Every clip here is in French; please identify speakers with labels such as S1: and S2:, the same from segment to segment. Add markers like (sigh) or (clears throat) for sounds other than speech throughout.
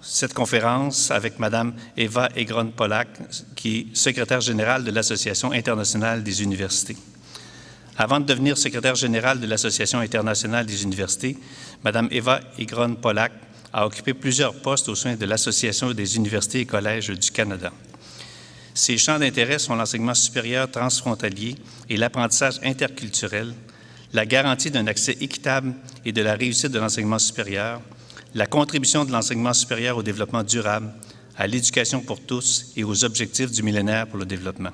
S1: cette conférence avec Mme Eva Egron-Polak, qui est secrétaire générale de l'Association internationale des universités. Avant de devenir secrétaire générale de l'Association internationale des universités, Mme Eva Egron-Polak a occupé plusieurs postes au sein de l'Association des universités et collèges du Canada. Ses champs d'intérêt sont l'enseignement supérieur transfrontalier et l'apprentissage interculturel, la garantie d'un accès équitable et de la réussite de l'enseignement supérieur, la contribution de l'enseignement supérieur au développement durable, à l'éducation pour tous et aux objectifs du millénaire pour le développement.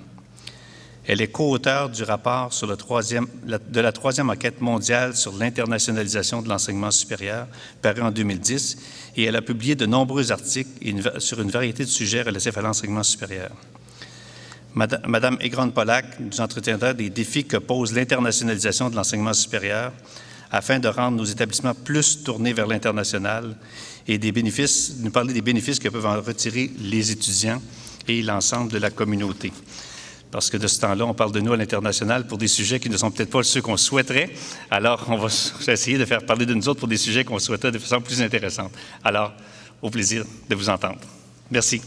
S1: Elle est co-auteure du rapport de la troisième enquête mondiale sur l'internationalisation de l'enseignement supérieur, paru en 2010, et elle a publié de nombreux articles sur une variété de sujets relatifs à l'enseignement supérieur. Madame Egron-Pollack nous entretiendra des défis que pose l'internationalisation de l'enseignement supérieur afin de rendre nos établissements plus tournés vers l'international et des bénéfices, nous parler des bénéfices que peuvent en retirer les étudiants et l'ensemble de la communauté parce que de ce temps-là, on parle de nous à l'international pour des sujets qui ne sont peut-être pas ceux qu'on souhaiterait. Alors, on va (laughs) essayer de faire parler de nous autres pour des sujets qu'on souhaiterait de façon plus intéressante. Alors, au plaisir de vous entendre. Merci.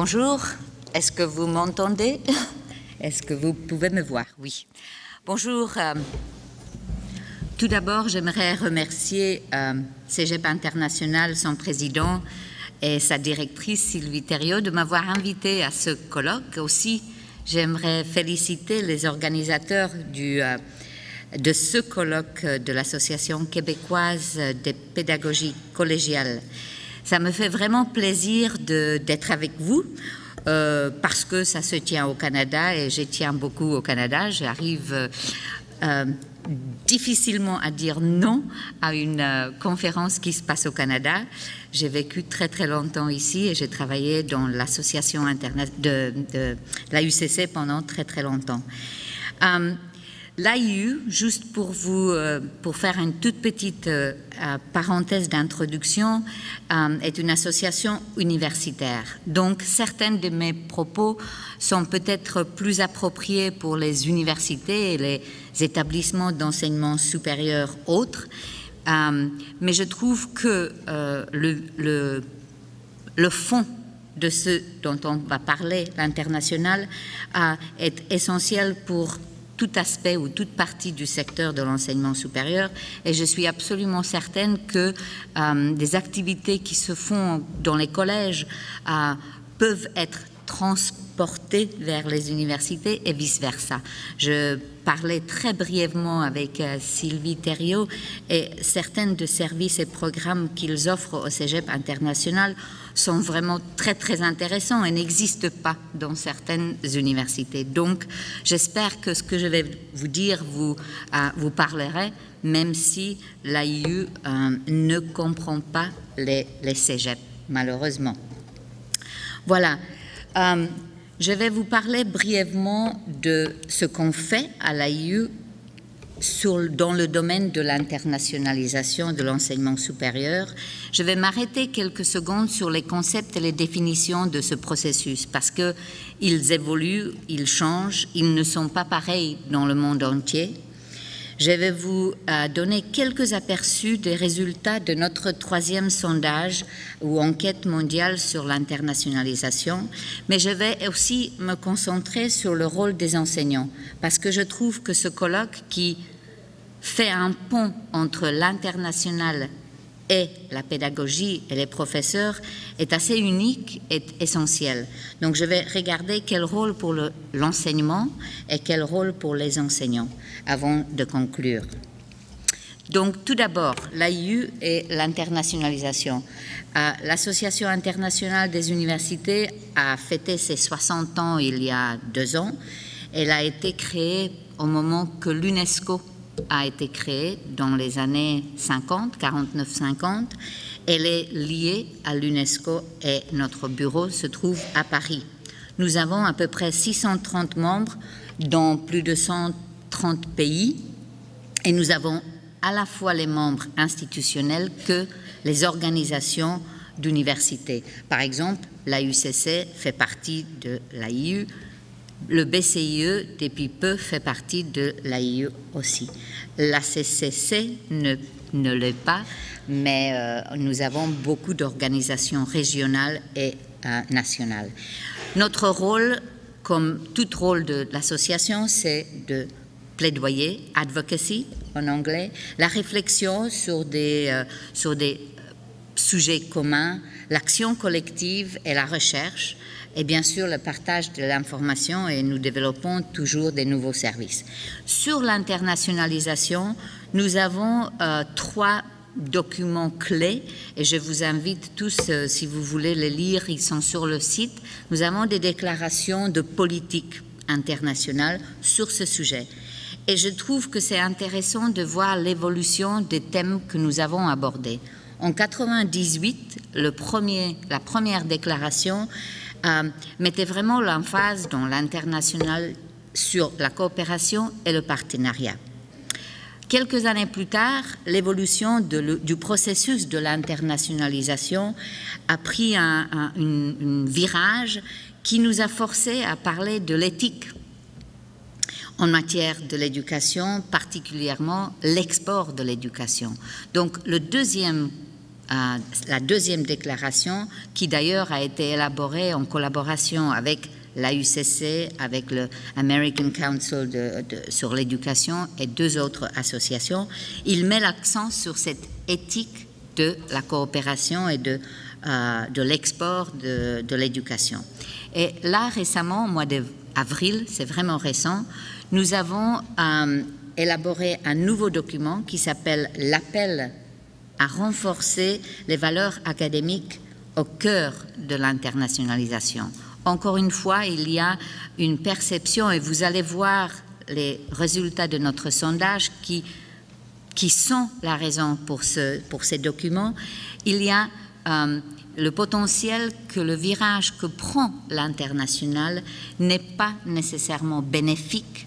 S2: Bonjour, est-ce que vous m'entendez? (laughs) Est-ce que vous pouvez me voir? Oui. Bonjour. Euh, tout d'abord, j'aimerais remercier euh, Cégep International, son président et sa directrice Sylvie Thériault de m'avoir invité à ce colloque. Aussi, j'aimerais féliciter les organisateurs du, euh, de ce colloque de l'Association québécoise des pédagogies collégiales. Ça me fait vraiment plaisir d'être avec vous euh, parce que ça se tient au Canada et je tiens beaucoup au Canada. J'arrive euh, euh, difficilement à dire non à une conférence qui se passe au Canada. J'ai vécu très très longtemps ici et j'ai travaillé dans l'association de, de, la UCC pendant très très longtemps. L'AIU, juste pour vous, euh, pour faire une toute petite euh, euh, parenthèse d'introduction, est une association universitaire. Donc, certaines de mes propos sont peut-être plus appropriés pour les universités et les établissements d'enseignement supérieur autres, mais je trouve que le fond de ce dont on va parler, l'international, est essentiel pour tout aspect ou toute partie du secteur de l'enseignement supérieur et je suis absolument certaine que euh, des activités qui se font dans les collèges euh, peuvent être transportées vers les universités et vice-versa. Je parlais très brièvement avec euh, Sylvie Thériault et certains de services et programmes qu'ils offrent au Cégep international sont vraiment très très intéressants et n'existent pas dans certaines universités. Donc j'espère que ce que je vais vous dire vous, euh, vous parlerait, même si l'AIU euh, ne comprend pas les, les cégeps, malheureusement. Voilà. Euh, je vais vous parler brièvement de ce qu'on fait à l'AIU dans le domaine de l'internationalisation de l'enseignement supérieur. Je vais m'arrêter quelques secondes sur les concepts et les définitions de ce processus parce qu'ils évoluent, ils changent, ils ne sont pas pareils dans le monde entier. Je vais vous euh, donner quelques aperçus des résultats de notre troisième sondage ou enquête mondiale sur l'internationalisation, mais je vais aussi me concentrer sur le rôle des enseignants, parce que je trouve que ce colloque qui fait un pont entre l'international et la pédagogie et les professeurs est assez unique et essentiel. Donc je vais regarder quel rôle pour l'enseignement et quel rôle pour les enseignants avant de conclure. Donc tout d'abord, l'AIU et l'internationalisation. Euh, L'Association internationale des universités a fêté ses 60 ans il y a deux ans. Elle a été créée au moment que l'UNESCO a été créée dans les années 50, 49-50. Elle est liée à l'UNESCO et notre bureau se trouve à Paris. Nous avons à peu près 630 membres dans plus de 130 pays et nous avons à la fois les membres institutionnels que les organisations d'universités. Par exemple, l'AUCC fait partie de l'AIU, le BCIE, depuis peu, fait partie de l'AIU aussi. La CCC ne, ne l'est pas, mais euh, nous avons beaucoup d'organisations régionales et euh, nationales. Notre rôle, comme tout rôle de l'association, c'est de plaidoyer, advocacy en anglais, la réflexion sur des, euh, sur des sujets communs, l'action collective et la recherche, et bien sûr le partage de l'information et nous développons toujours des nouveaux services. Sur l'internationalisation, nous avons euh, trois documents clés et je vous invite tous, euh, si vous voulez les lire, ils sont sur le site. Nous avons des déclarations de politique internationale sur ce sujet. Et je trouve que c'est intéressant de voir l'évolution des thèmes que nous avons abordés. En 98, le premier, la première déclaration euh, mettait vraiment l'emphase dans l'international sur la coopération et le partenariat. Quelques années plus tard, l'évolution du processus de l'internationalisation a pris un, un, virage qui nous a forcé à parler de l'éthique en matière de l'éducation, particulièrement l'export de l'éducation. Donc le deuxième la deuxième déclaration, qui d'ailleurs a été élaborée en collaboration avec l'AUCC, avec le American Council sur l'éducation et deux autres associations, il met l'accent sur cette éthique de la coopération et de, euh, de l'export de, l'éducation. Et là, récemment, au mois d'avril, c'est vraiment récent, nous avons euh, élaboré un nouveau document qui s'appelle l'appel à renforcer les valeurs académiques au cœur de l'internationalisation. Encore une fois, il y a une perception, et vous allez voir les résultats de notre sondage qui, qui sont la raison pour, ce, pour ces documents. Il y a euh, le potentiel que le virage que prend l'international n'est pas nécessairement bénéfique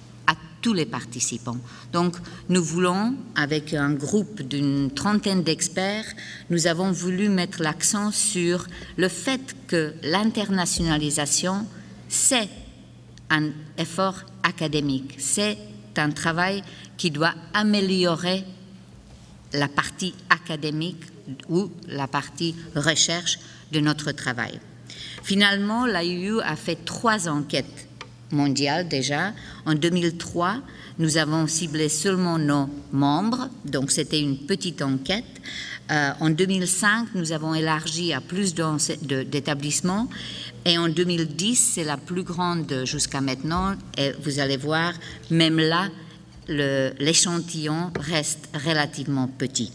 S2: tous les participants. Donc, nous voulons, avec un groupe d'une trentaine d'experts, nous avons voulu mettre l'accent sur le fait que l'internationalisation, c'est un effort académique, c'est un travail qui doit améliorer la partie académique ou la partie recherche de notre travail. Finalement, l'AIU a fait trois enquêtes mondiale déjà. En 2003, nous avons ciblé seulement nos membres, donc c'était une petite enquête. Euh, en 2005, nous avons élargi à plus d'établissements. Et en 2010, c'est la plus grande jusqu'à maintenant. Et vous allez voir, même là, l'échantillon reste relativement petit.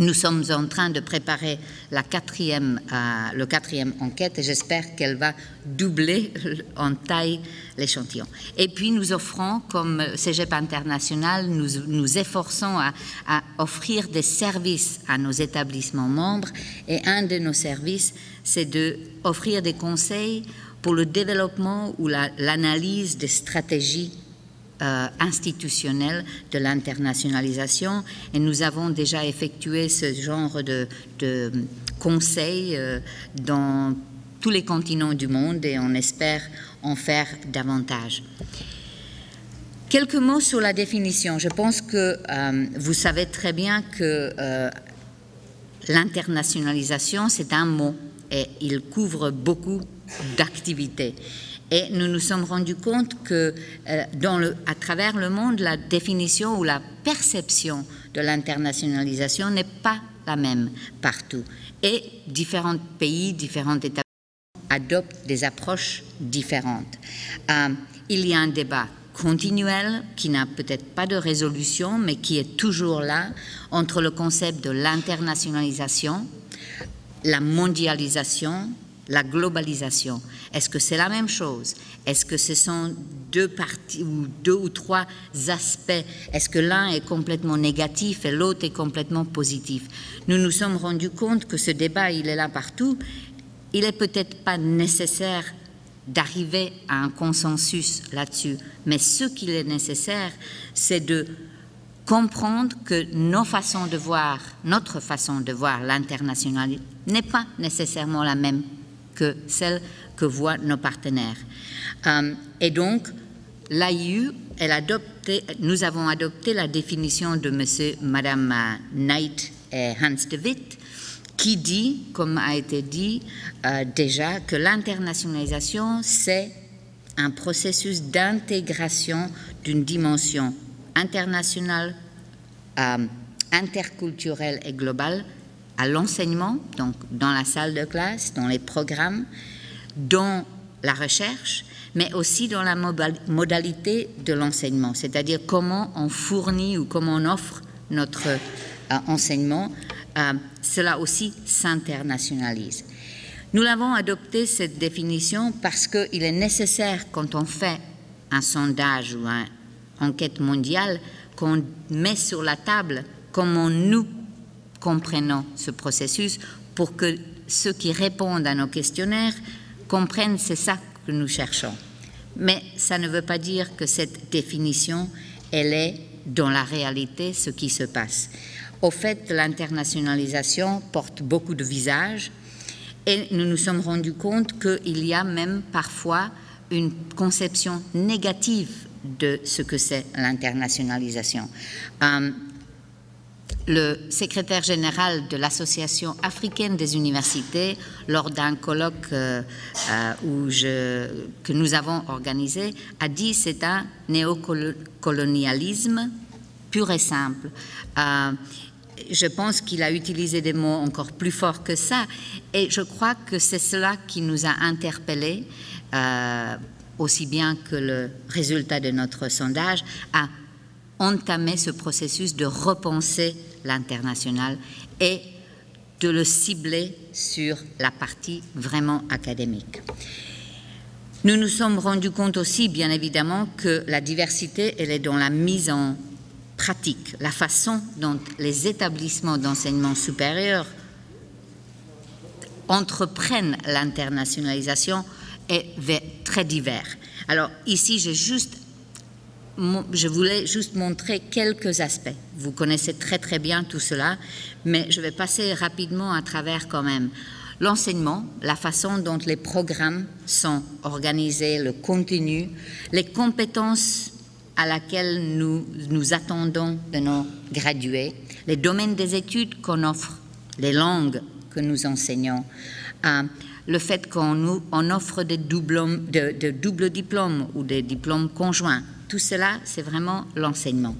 S2: Nous sommes en train de préparer la quatrième, euh, le quatrième enquête et j'espère qu'elle va doubler (laughs) en taille l'échantillon. Et puis nous offrons, comme Cégep International, nous nous efforçons à, à, offrir des services à nos établissements membres et un de nos services, c'est d'offrir des conseils pour le développement ou l'analyse des stratégies euh, institutionnelle de l'internationalisation et nous avons déjà effectué ce genre de, de conseils euh, dans tous les continents du monde et on espère en faire davantage. Quelques mots sur la définition. Je pense que euh, vous savez très bien que l'internationalisation, c'est un mot et il couvre beaucoup d'activités. Et nous nous sommes rendus compte que euh, à travers le monde, la définition ou la perception de l'internationalisation n'est pas la même partout. Et différents pays, différents États adoptent des approches différentes. Euh, il y a un débat continuel qui n'a peut-être pas de résolution, mais qui est toujours là entre le concept de l'internationalisation, la mondialisation la globalisation. Est-ce que c'est la même chose? Est-ce que ce sont deux parties ou deux ou trois aspects? Est-ce que l'un est complètement négatif et l'autre est complètement positif? Nous nous sommes rendus compte que ce débat, il est là partout. Il est peut-être pas nécessaire d'arriver à un consensus là-dessus, mais ce qu'il est nécessaire, c'est de comprendre que nos façons de voir, notre façon de voir l'international n'est pas nécessairement la même que celle que voient nos partenaires. Euh, et donc, l'AIU, nous avons adopté la définition de monsieur, madame Knight et Hans de Witt, qui dit, comme a été dit euh, déjà, que l'internationalisation, c'est un processus d'intégration d'une dimension internationale, euh, interculturelle et globale à l'enseignement, donc dans la salle de classe, dans les programmes, dans la recherche, mais aussi dans la modalité de l'enseignement, c'est-à-dire comment on fournit ou comment on offre notre euh, enseignement. Euh, cela aussi s'internationalise. Nous l'avons adopté cette définition parce qu'il est nécessaire quand on fait un sondage ou une enquête mondiale qu'on met sur la table comment nous comprenons ce processus pour que ceux qui répondent à nos questionnaires comprennent c'est ça que nous cherchons. Mais ça ne veut pas dire que cette définition, elle est dans la réalité ce qui se passe. Au fait, l'internationalisation porte beaucoup de visages et nous nous sommes rendus compte qu'il y a même parfois une conception négative de ce que c'est l'internationalisation. Euh, le secrétaire général de l'Association africaine des universités, lors d'un colloque euh, euh, que nous avons organisé, a dit c'est un néocolonialisme pur et simple. je pense qu'il a utilisé des mots encore plus forts que ça, et je crois que c'est cela qui nous a interpellés aussi bien que le résultat de notre sondage, a entamé ce processus de repenser l'international et de le cibler sur la partie vraiment académique. Nous nous sommes rendus compte aussi, bien évidemment, que la diversité, elle est dans la mise en pratique, la façon dont les établissements d'enseignement supérieur entreprennent l'internationalisation est très divers. Alors ici, juste, je voulais juste montrer quelques aspects. Vous connaissez très très bien tout cela, mais je vais passer rapidement à travers quand même. L'enseignement, la façon dont les programmes sont organisés, le contenu, les compétences à laquelle nous nous attendons de nos gradués, les domaines des études qu'on offre, les langues que nous enseignons, euh, le fait qu'on on offre des de, doubles diplômes ou des diplômes conjoints. Tout cela, c'est vraiment l'enseignement.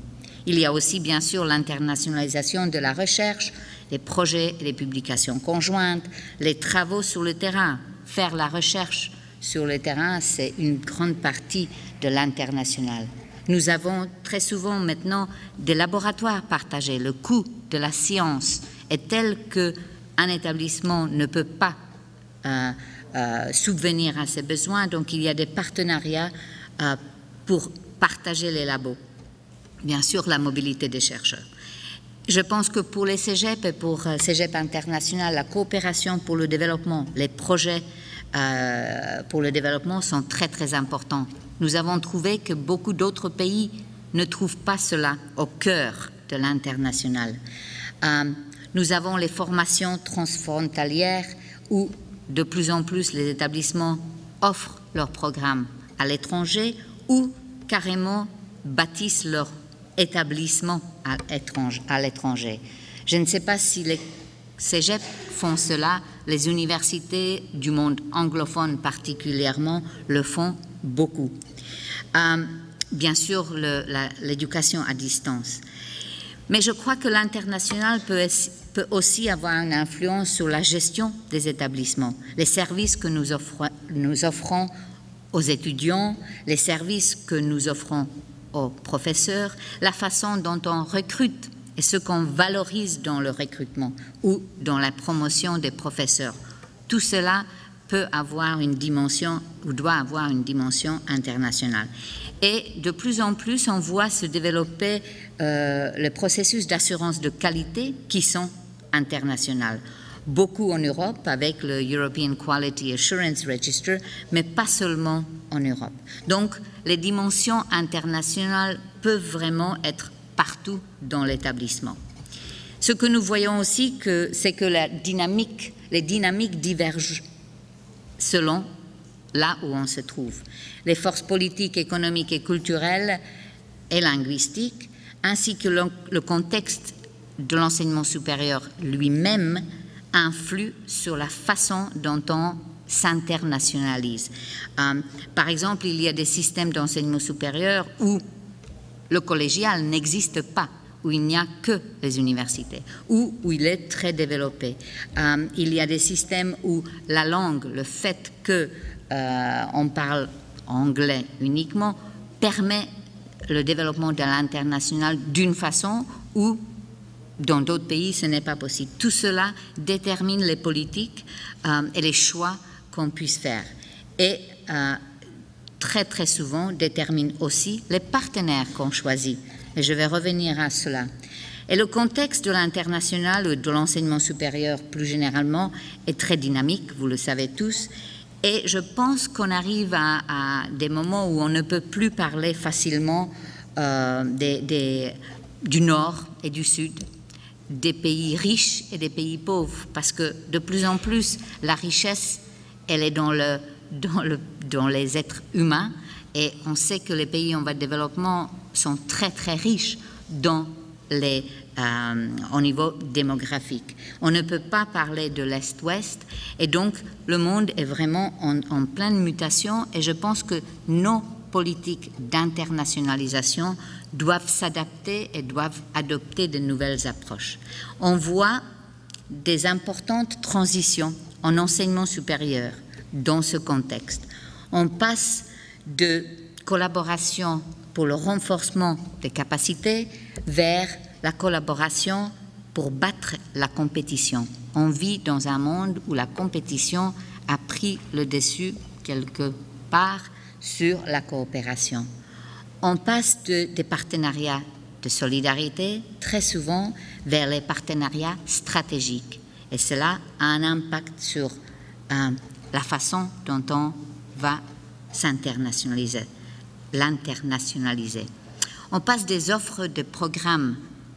S2: Il y a aussi, bien sûr, l'internationalisation de la recherche, les projets et les publications conjointes, les travaux sur le terrain. Faire la recherche sur le terrain, c'est une grande partie de l'international. Nous avons très souvent maintenant des laboratoires partagés. Le coût de la science est tel qu'un établissement ne peut pas subvenir à ces besoins. Donc il y a des partenariats euh, pour partager les labos. Bien sûr, la mobilité des chercheurs. Je pense que pour les CEGEP et pour euh, CEGEP International, la coopération pour le développement, les projets euh, pour le développement sont très très importants. Nous avons trouvé que beaucoup d'autres pays ne trouvent pas cela au cœur de l'international. nous avons les formations transfrontalières où de plus en plus les établissements offrent leurs programmes à l'étranger ou carrément bâtissent leur établissement à l'étranger. Je ne sais pas si les cégeps font cela, les universités du monde anglophone particulièrement le font beaucoup. Euh, bien sûr, l'éducation à distance. Mais je crois que l'international peut, aussi avoir une influence sur la gestion des établissements, les services que nous offrons aux étudiants, les services que nous offrons aux professeurs, la façon dont on recrute et ce qu'on valorise dans le recrutement ou dans la promotion des professeurs. Tout cela peut avoir une dimension ou doit avoir une dimension internationale. Et de plus en plus, on voit se développer euh, les processus d'assurance de qualité qui sont internationaux. Beaucoup en Europe avec le European Quality Assurance Register, mais pas seulement en Europe. Donc, les dimensions internationales peuvent vraiment être partout dans l'établissement. Ce que nous voyons aussi, c'est que les dynamiques divergent selon là où on se trouve. Les forces politiques, économiques et culturelles et linguistiques, ainsi que le, contexte de l'enseignement supérieur lui-même, influent sur la façon dont on s'internationalise. Euh, par exemple, il y a des systèmes d'enseignement supérieur où le collégial n'existe pas où il n'y a que les universités, où il est très développé. Euh, il y a des systèmes où la langue, le fait qu'on euh, parle anglais uniquement, permet le développement de l'international d'une façon où dans d'autres pays ce n'est pas possible. Tout cela détermine les politiques euh, et les choix qu'on puisse faire. Et très très souvent détermine aussi les partenaires qu'on choisit et je vais revenir à cela. Et le contexte de l'international ou de l'enseignement supérieur plus généralement est très dynamique, vous le savez tous, et je pense qu'on arrive à, des moments où on ne peut plus parler facilement euh, du Nord et du Sud, des pays riches et des pays pauvres, parce que de plus en plus, la richesse, elle est dans, le, dans, le, dans les êtres humains, et on sait que les pays en voie de développement sont très très riches dans les, euh, au niveau démographique. On ne peut pas parler de l'Est-Ouest et donc le monde est vraiment en, en, pleine mutation et je pense que nos politiques d'internationalisation doivent s'adapter et doivent adopter de nouvelles approches. On voit des importantes transitions en enseignement supérieur dans ce contexte. On passe de collaboration pour le renforcement des capacités vers la collaboration pour battre la compétition. On vit dans un monde où la compétition a pris le dessus quelque part sur la coopération. On passe de, des partenariats de solidarité très souvent vers les partenariats stratégiques. Et cela a un impact sur euh, la façon dont on va s'internationaliser l'internationaliser. On passe des offres de programmes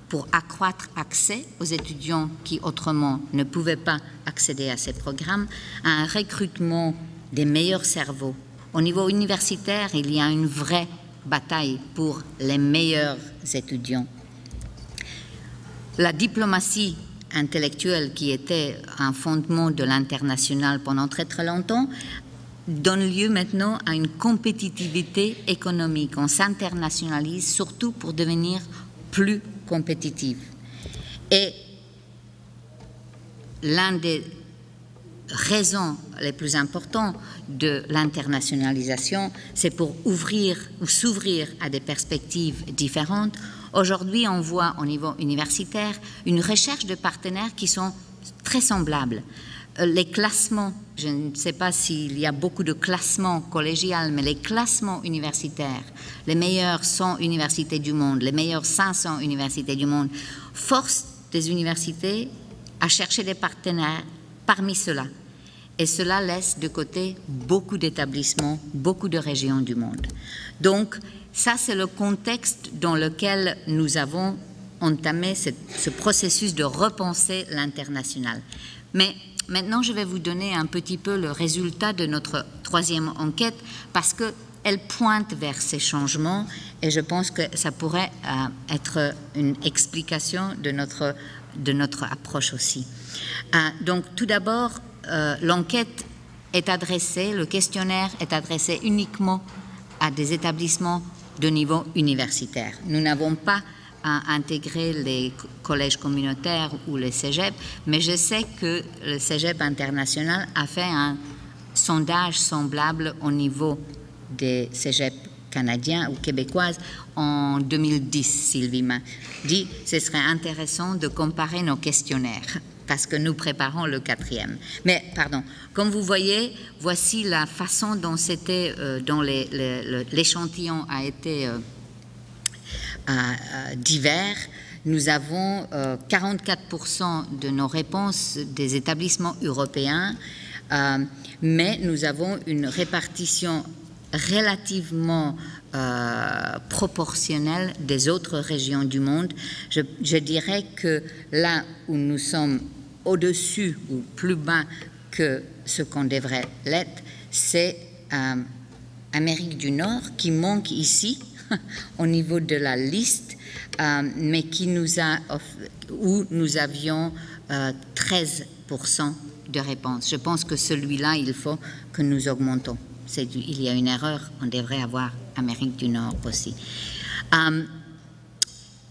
S2: pour accroître accès aux étudiants qui autrement ne pouvaient pas accéder à ces programmes à un recrutement des meilleurs cerveaux. Au niveau universitaire, il y a une vraie bataille pour les meilleurs étudiants. La diplomatie intellectuelle qui était un fondement de l'international pendant très très longtemps donne lieu maintenant à une compétitivité économique. On s'internationalise surtout pour devenir plus compétitif. Et l'un des raisons les plus importantes de l'internationalisation, c'est pour ouvrir ou s'ouvrir à des perspectives différentes. Aujourd'hui, on voit au niveau universitaire une recherche de partenaires qui sont très semblables. Euh, les classements, je ne sais pas s'il y a beaucoup de classements collégiales, mais les classements universitaires, les meilleures 100 universités du monde, les meilleures 500 universités du monde, forcent des universités à chercher des partenaires parmi ceux-là. Et cela laisse de côté beaucoup d'établissements, beaucoup de régions du monde. Donc, ça, c'est le contexte dans lequel nous avons entamé ce, ce processus de repenser l'international. Mais Maintenant, je vais vous donner un petit peu le résultat de notre troisième enquête parce qu'elle pointe vers ces changements et je pense que ça pourrait euh, être une explication de notre, de notre approche aussi. Euh, donc, tout d'abord, euh, l'enquête est adressée, le questionnaire est adressé uniquement à des établissements de niveau universitaire. Nous n'avons pas à intégrer les collèges communautaires ou les cégeps, mais je sais que le cégep international a fait un sondage semblable au niveau des cégeps canadiens ou québécoises en 2010, Sylvie m'a dit, ce serait intéressant de comparer nos questionnaires parce que nous préparons le quatrième. Mais, pardon, comme vous voyez, voici la façon dont c'était, euh, l'échantillon a été euh, divers, nous avons 44% euh, de nos réponses des établissements européens, euh, mais nous avons une répartition relativement proportionnelle des autres régions du monde. Je dirais que là où nous sommes au-dessus ou plus bas que ce qu'on devrait l'être, c'est euh, Amérique du Nord qui manque ici (laughs) au niveau de la liste, euh, mais qui nous a où nous avions 13% de réponses. Je pense que celui-là, il faut que nous augmentons. il y a une erreur, on devrait avoir Amérique du Nord aussi. Euh,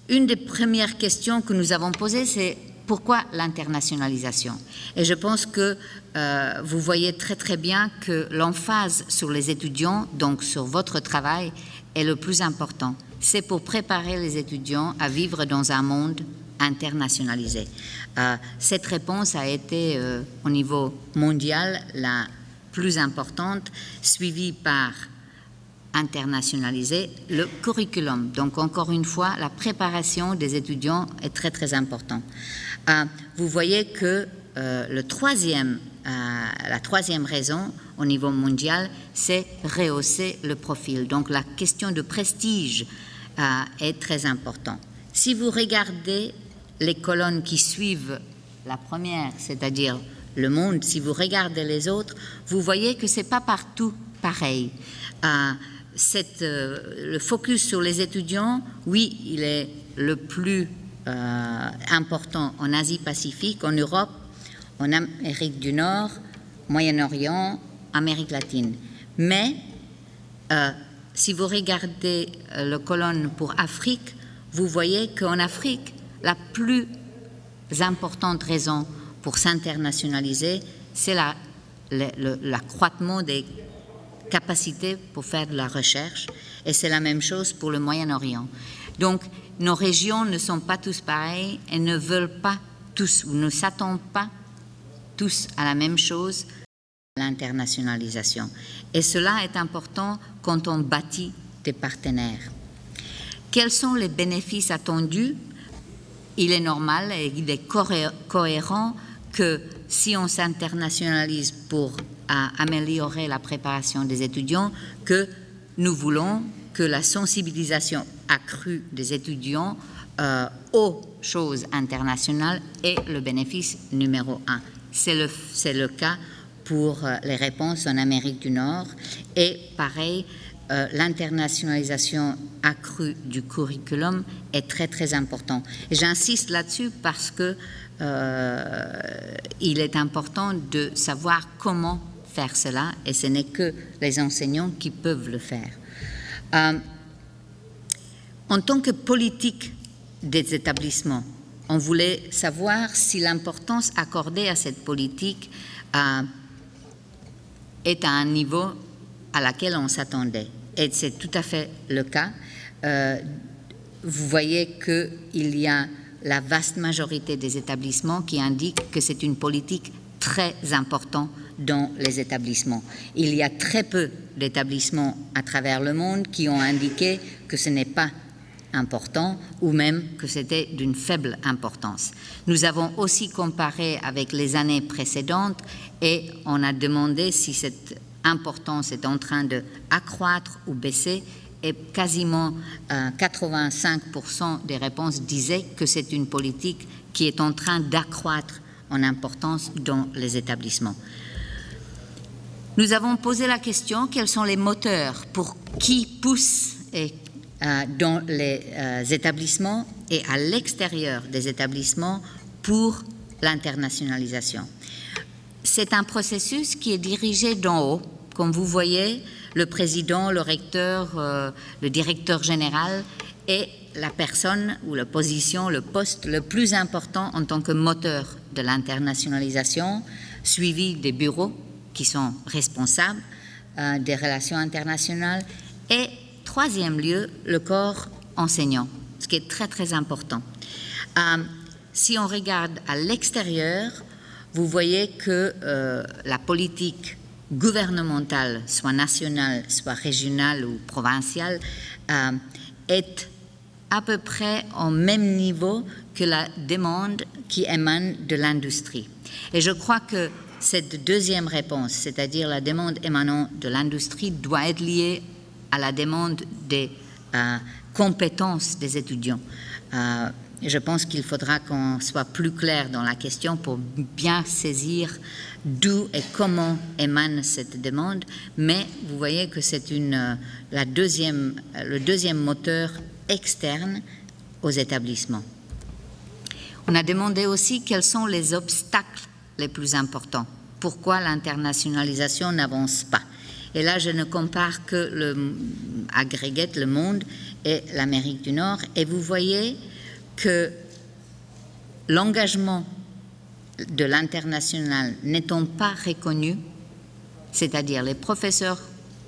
S2: une des premières questions que nous avons posées, c'est pourquoi l'internationalisation? Et je pense que euh, vous voyez très très bien que l'emphase sur les étudiants, donc sur votre travail, est le plus important. C'est pour préparer les étudiants à vivre dans un monde internationalisé. Euh, cette réponse a été euh, au niveau mondial la plus importante, suivie par internationaliser le curriculum. Donc encore une fois, la préparation des étudiants est très très importante. Euh, vous voyez que le troisième, la troisième raison au niveau mondial, c'est rehausser le profil. Donc la question de prestige est très importante. Si vous regardez les colonnes qui suivent la première, c'est-à-dire le monde, si vous regardez les autres, vous voyez que c'est pas partout pareil. Euh, euh, le focus sur les étudiants, oui, il est le plus euh, important en Asie-Pacifique, en Europe, en Amérique du Nord, Moyen-Orient, Amérique latine. Mais si vous regardez la colonne pour Afrique, vous voyez qu'en Afrique, la plus importante raison pour s'internationaliser, c'est l'accroissement des capacités pour faire de la recherche, et c'est la même chose pour le Moyen-Orient. Donc, nos régions ne sont pas tous pareilles et ne veulent pas tous, ou ne s'attendent pas tous à la même chose, l'internationalisation. Et cela est important quand on bâtit des partenaires. Quels sont les bénéfices attendus? Il est normal et il est cohérent que si on s'internationalise pour améliorer la préparation des étudiants, que nous voulons que la sensibilisation accrue des étudiants euh, aux choses internationales est le bénéfice numéro un. C'est le, le, cas pour euh, les réponses en Amérique du Nord et pareil, euh, l'internationalisation accrue du curriculum est très très important. J'insiste là-dessus parce que il est important de savoir comment faire cela et ce n'est que les enseignants qui peuvent le faire. Euh, en tant que politique des établissements, on voulait savoir si l'importance accordée à cette politique est à un niveau à laquelle on s'attendait et c'est tout à fait le cas. Euh, vous voyez qu'il y a la vaste majorité des établissements qui indiquent que c'est une politique très importante dans les établissements. Il y a très peu d'établissements à travers le monde qui ont indiqué que ce n'est pas important ou même que c'était d'une faible importance. Nous avons aussi comparé avec les années précédentes et on a demandé si cette importance est en train de accroître ou baisser et quasiment 85% euh, des réponses disaient que c'est une politique qui est en train d'accroître en importance dans les établissements. Nous avons posé la question quels sont les moteurs pour qui pousse et, euh, dans les euh, établissements et à l'extérieur des établissements pour l'internationalisation. C'est un processus qui est dirigé d'en haut. Comme vous voyez, le président, le recteur, euh, le directeur général est la personne ou la position, le poste le plus important en tant que moteur de l'internationalisation, suivi des bureaux qui sont responsables euh, des relations internationales et troisième lieu, le corps enseignant, ce qui est très très important. Euh, si on regarde à l'extérieur, vous voyez que euh, la politique gouvernementale, soit nationale, soit régionale ou provinciale, est à peu près au même niveau que la demande qui émane de l'industrie. Et je crois que cette deuxième réponse, c'est-à-dire la demande émanant de l'industrie, doit être liée à la demande des euh, compétences des étudiants. Euh, je pense qu'il faudra qu'on soit plus clair dans la question pour bien saisir d'où et comment émane cette demande, mais vous voyez que c'est euh, la deuxième, le deuxième moteur externe aux établissements. On a demandé aussi quels sont les obstacles les plus importants. Pourquoi l'internationalisation n'avance pas? Et là, je ne compare que le le monde et l'Amérique du Nord. Et vous voyez que l'engagement de l'international n'étant pas reconnu, c'est-à-dire les professeurs,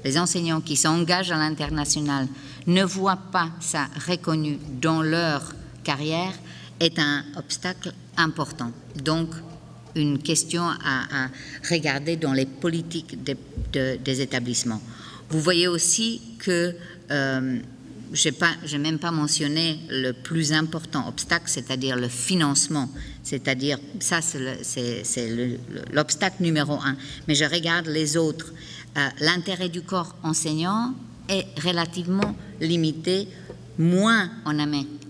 S2: les enseignants qui s'engagent à l'international ne voient pas ça reconnu dans leur carrière, est un obstacle important. Donc, une question à, regarder dans les politiques des établissements. Vous voyez aussi que euh, je n'ai même pas mentionné le plus important obstacle, c'est-à-dire le financement. C'est-à-dire, ça, c'est l'obstacle numéro un. Mais je regarde les autres. Euh, l'intérêt du corps enseignant est relativement limité, moins en Amérique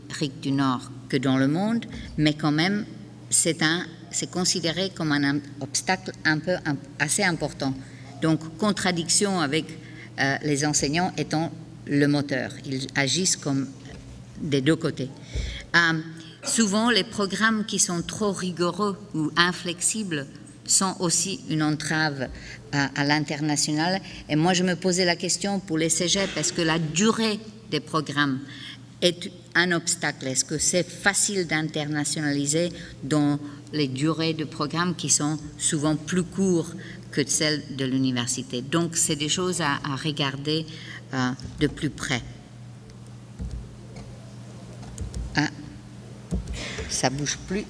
S2: du Nord que dans le monde, mais quand même, c'est considéré comme un obstacle un peu assez important. Donc, contradiction avec euh, les enseignants étant le moteur. Ils agissent comme des deux côtés. Euh, souvent, les programmes qui sont trop rigoureux ou inflexibles sont aussi une entrave à, l'international. Et moi, je me posais la question pour les cégeps, est-ce que la durée des programmes est un obstacle Est-ce que c'est facile d'internationaliser dans les durées de programmes qui sont souvent plus courtes que celles de l'université? Donc, c'est des choses à, regarder euh, de plus près. Ah, ça bouge plus.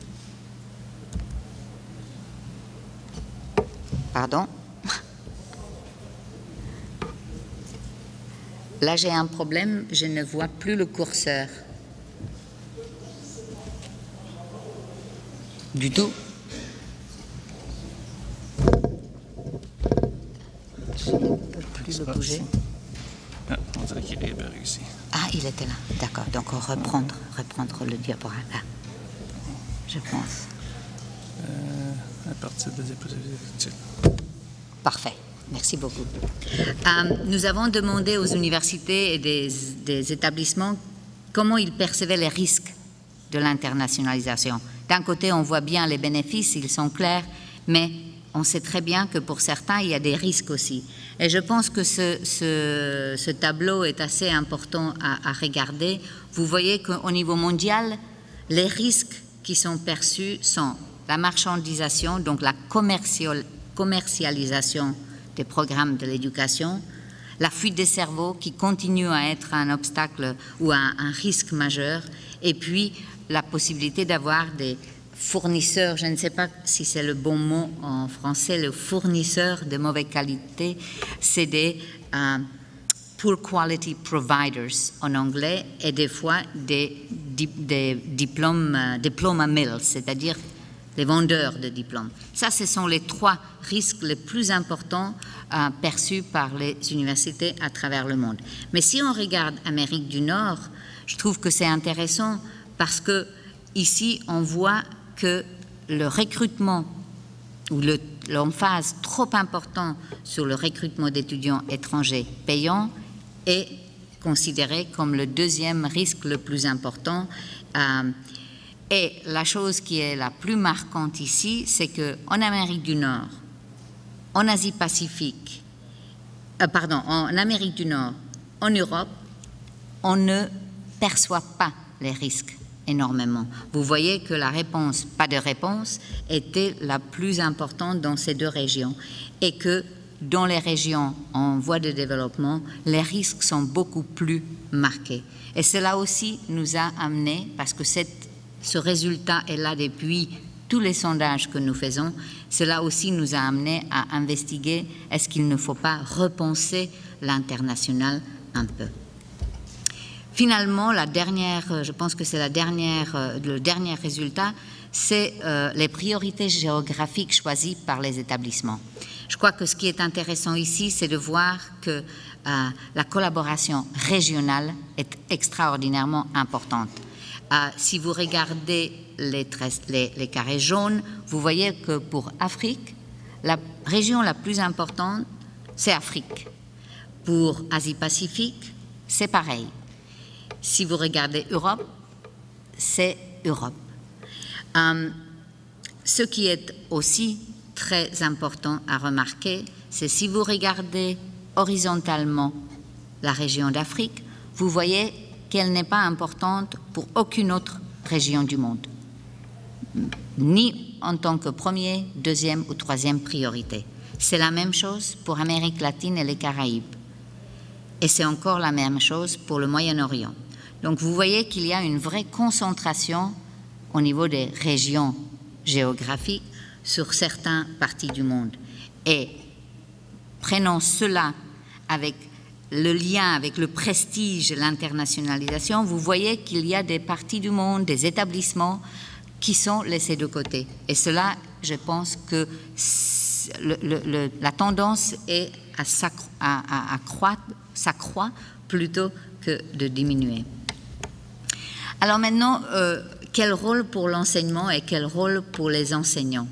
S2: Pardon. Là, j'ai un problème, je ne vois plus le curseur. Du tout. Je ne peux plus le bouger.
S1: Ah, on dirait qu'il est ici.
S2: Ah, il était là. D'accord. Donc, reprendre, reprendre le diaporama. Je pense.
S1: Euh, à partir des
S2: Parfait. Merci beaucoup. Euh, nous avons demandé aux universités et des, des établissements comment ils percevaient les risques de l'internationalisation. D'un côté, on voit bien les bénéfices, ils sont clairs, mais on sait très bien que pour certains, il y a des risques aussi. Et je pense que ce, tableau est assez important à, à regarder. Vous voyez qu'au niveau mondial, les risques qui sont perçus sont la marchandisation, donc la commercialisation des programmes de l'éducation, la fuite des cerveaux qui continue à être un obstacle ou un, un risque majeur, et puis la possibilité d'avoir des fournisseurs, je ne sais pas si c'est le bon mot en français, le fournisseur de mauvaise qualité, c'est des euh, poor quality providers en anglais et des fois des, des diplômes, euh, à mills, c'est-à-dire les vendeurs de diplômes. Ça, ce sont les trois risques les plus importants euh, perçus par les universités à travers le monde. Mais si on regarde Amérique du Nord, je trouve que c'est intéressant parce que ici, on voit que le recrutement ou l'emphase trop important sur le recrutement d'étudiants étrangers payants est considéré comme le deuxième risque le plus important. Euh, et la chose qui est la plus marquante ici, c'est que en Amérique du Nord, en Asie-Pacifique, euh, pardon, en Amérique du Nord, en Europe, on ne perçoit pas les risques énormément. Vous voyez que la réponse, pas de réponse, était la plus importante dans ces deux régions et que dans les régions en voie de développement, les risques sont beaucoup plus marqués. Et cela aussi nous a amené, parce que ce résultat est là depuis tous les sondages que nous faisons, cela aussi nous a amené à investiguer est-ce qu'il ne faut pas repenser l'international un peu. Finalement, la dernière, euh, je pense que c'est euh, le dernier résultat, c'est euh, les priorités géographiques choisies par les établissements. Je crois que ce qui est intéressant ici, c'est de voir que la collaboration régionale est extraordinairement importante. Si vous regardez les, les, carrés jaunes, vous voyez que pour Afrique, la région la plus importante, c'est Afrique. Pour Asie-Pacifique, c'est pareil. Si vous regardez Europe, c'est Europe. Euh, ce qui est aussi très important à remarquer, c'est si vous regardez horizontalement la région d'Afrique, vous voyez qu'elle n'est pas importante pour aucune autre région du monde, ni en tant que première, deuxième ou troisième priorité. C'est la même chose pour Amérique latine et les Caraïbes. Et c'est encore la même chose pour le Moyen-Orient. Donc vous voyez qu'il y a une vraie concentration au niveau des régions géographiques sur certaines parties du monde. Et prenons cela avec le lien avec le prestige, l'internationalisation, vous voyez qu'il y a des parties du monde, des établissements qui sont laissés de côté. Et cela, je pense que la tendance est à, croître, s'accroît plutôt que de diminuer. Alors maintenant, euh, quel rôle pour l'enseignement et quel rôle pour les enseignants?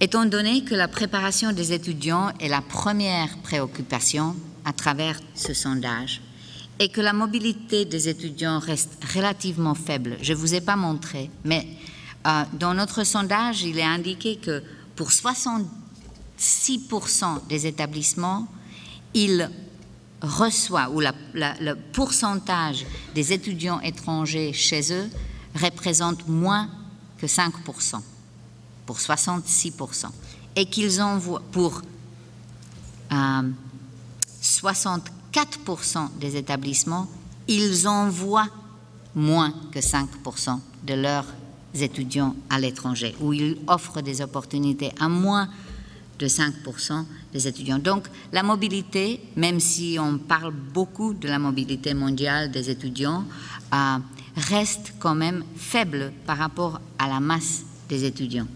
S2: Étant donné que la préparation des étudiants est la première préoccupation à travers ce sondage et que la mobilité des étudiants reste relativement faible, je ne vous ai pas montré, mais euh, dans notre sondage, il est indiqué que pour 66% des établissements, il reçoit, ou le pourcentage des étudiants étrangers chez eux représente moins que 5% pour 66%, et qu'ils envoient pour 64% euh, des établissements, ils envoient moins que 5% de leurs étudiants à l'étranger, ou ils offrent des opportunités à moins de 5% des étudiants. Donc la mobilité, même si on parle beaucoup de la mobilité mondiale des étudiants, euh, reste quand même faible par rapport à la masse des étudiants.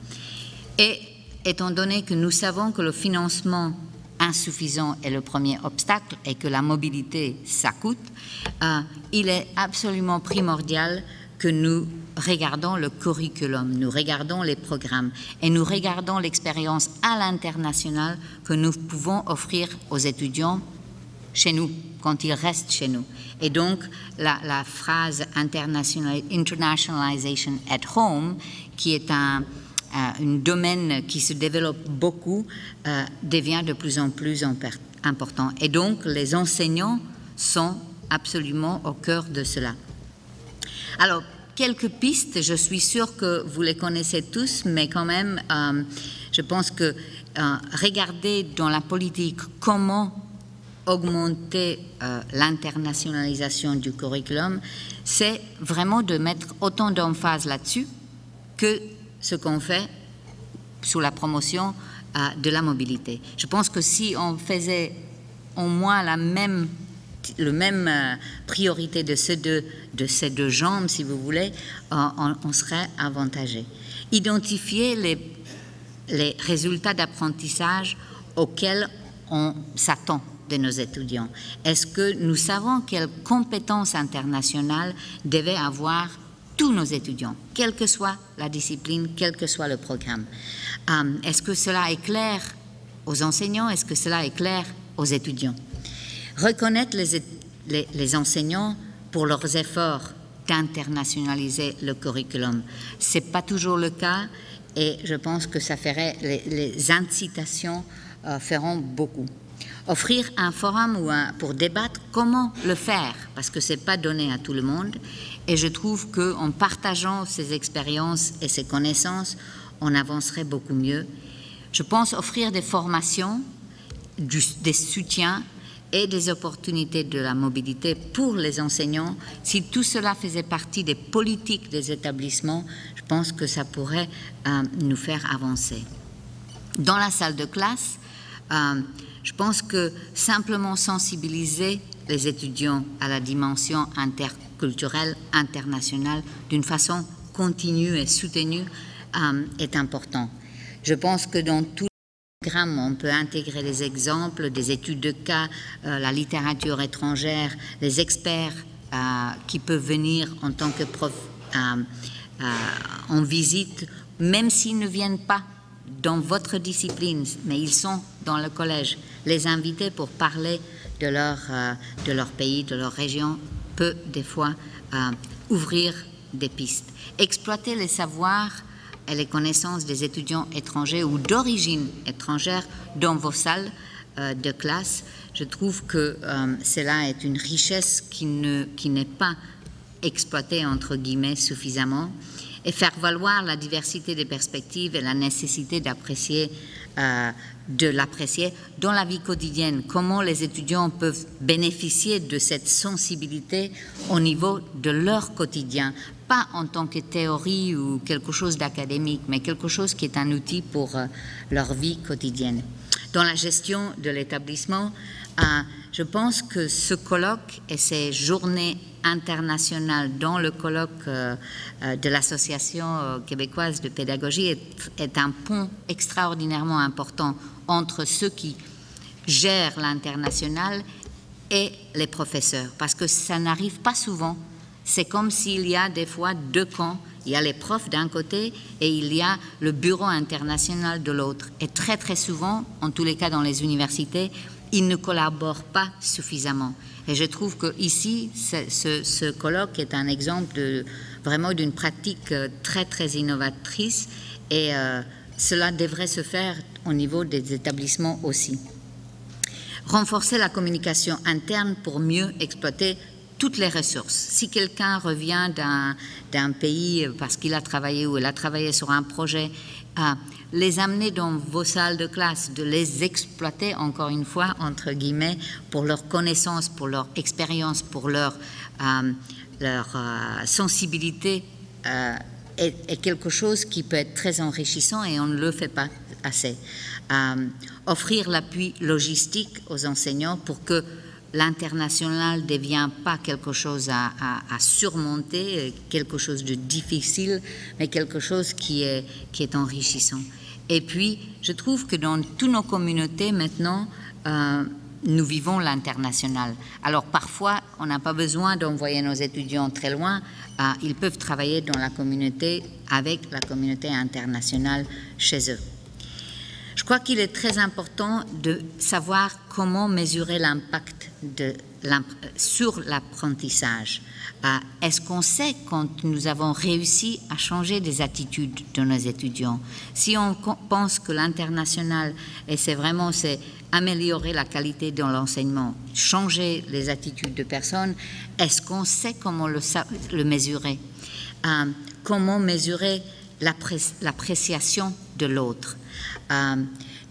S2: Et étant donné que nous savons que le financement insuffisant est le premier obstacle et que la mobilité, ça coûte, euh, il est absolument primordial que nous regardons le curriculum, nous regardons les programmes et nous regardons l'expérience à l'international que nous pouvons offrir aux étudiants chez nous, quand ils restent chez nous. Et donc, la, phrase internationalization at home, qui est un, un domaine qui se développe beaucoup euh, devient de plus en plus important. Et donc, les enseignants sont absolument au cœur de cela. Alors, quelques pistes, je suis sûre que vous les connaissez tous, mais quand même, euh, je pense que euh, regarder dans la politique comment augmenter l'internationalisation du curriculum, c'est vraiment de mettre autant d'emphase là-dessus que ce qu'on fait sous la promotion euh, de la mobilité. Je pense que si on faisait au moins la même le même euh, priorité de ces deux, de ces deux jambes, si vous voulez, on, serait avantagé. Identifier les, les résultats d'apprentissage auxquels on s'attend de nos étudiants. Est-ce que nous savons quelles compétences internationales devaient avoir tous nos étudiants, quelle que soit la discipline, quel que soit le programme? Euh, est-ce que cela est clair aux enseignants? Est-ce que cela est clair aux étudiants? Reconnaître les, enseignants pour leurs efforts d'internationaliser le curriculum. Ce n'est pas toujours le cas et je pense que ça ferait, les, incitations euh, feront beaucoup offrir un forum ou pour débattre comment le faire, parce que ce n'est pas donné à tout le monde. Et je trouve qu'en partageant ces expériences et ces connaissances, on avancerait beaucoup mieux. Je pense offrir des formations, des soutiens et des opportunités de la mobilité pour les enseignants. Si tout cela faisait partie des politiques des établissements, je pense que ça pourrait euh, nous faire avancer. Dans la salle de classe, euh, je pense que simplement sensibiliser les étudiants à la dimension interculturelle, internationale, d'une façon continue et soutenu est important. Je pense que dans programmes, on peut intégrer les exemples des études de cas, la littérature étrangère, les experts qui peuvent venir en tant que prof en visite, même s'ils ne viennent pas dans votre discipline, mais ils sont dans le collège. Les inviter pour parler de leur, euh, de leur pays, de leur région, peut des fois euh, ouvrir des pistes. Exploiter les savoirs et les connaissances des étudiants étrangers ou d'origine étrangère dans vos salles euh, de classe, je trouve que cela est une richesse qui n'est qui pas exploitée, entre guillemets, suffisamment. Et faire valoir la diversité des perspectives et la nécessité d'apprécier, euh, de l'apprécier dans la vie quotidienne. Comment les étudiants peuvent bénéficier de cette sensibilité au niveau de leur quotidien, pas en tant que théorie ou quelque chose d'académique, mais quelque chose qui est un outil pour euh, leur vie quotidienne. Dans la gestion de l'établissement, euh, je pense que ce colloque et ces journées internationales dont le colloque euh, euh, de l'Association québécoise de pédagogie est, un pont extraordinairement important entre ceux qui gèrent l'international et les professeurs, parce que ça n'arrive pas souvent. C'est comme s'il y a des fois deux camps. Il y a les profs d'un côté et il y a le bureau international de l'autre. Et très très souvent, en tous les cas dans les universités, ils ne collaborent pas suffisamment. Et je trouve que ici, ce, colloque est un exemple vraiment d'une pratique euh, très très innovatrice et euh, cela devrait se faire au niveau des établissements aussi. Renforcer la communication interne pour mieux exploiter toutes les ressources. Si quelqu'un revient d'un pays parce qu'il a travaillé ou il a travaillé sur un projet, à les amener dans vos salles de classe, de les exploiter encore une fois, entre guillemets, pour leur connaissance, pour leur expérience, pour leur, euh, leur euh, sensibilité, euh, est, quelque chose qui peut être très enrichissant et on ne le fait pas assez. offrir l'appui logistique aux enseignants pour que l'international ne devient pas quelque chose à, surmonter, quelque chose de difficile, mais quelque chose qui est, qui est enrichissant. Et puis, je trouve que dans toutes nos communautés maintenant, euh, nous vivons l'international. Alors parfois, on n'a pas besoin d'envoyer nos étudiants très loin. Euh, ils peuvent travailler dans la communauté avec la communauté internationale chez eux. Je crois qu'il est très important de savoir comment mesurer l'impact sur l'apprentissage. Euh, est-ce qu'on sait quand nous avons réussi à changer des attitudes de nos étudiants? Si on pense que l'international, et c'est vraiment c'est améliorer la qualité de l'enseignement, changer les attitudes de personnes, est-ce qu'on sait comment le, le mesurer? Euh, Comment mesurer l'appréciation de l'autre? Euh,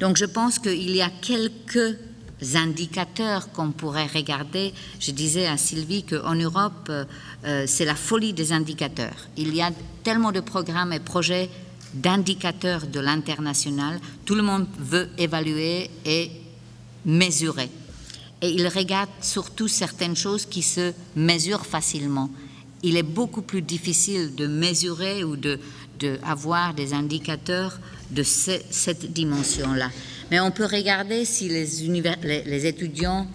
S2: donc je pense qu'il y a quelques indicateurs qu'on pourrait regarder. Je disais à Sylvie qu'en Europe, euh, c'est la folie des indicateurs. Il y a tellement de programmes et projets d'indicateurs de l'international. Tout le monde veut évaluer et mesurer. Et il regarde surtout certaines choses qui se mesurent facilement. Il est beaucoup plus difficile de mesurer ou de, de des indicateurs de cette dimension-là. Mais on peut regarder si les, étudiants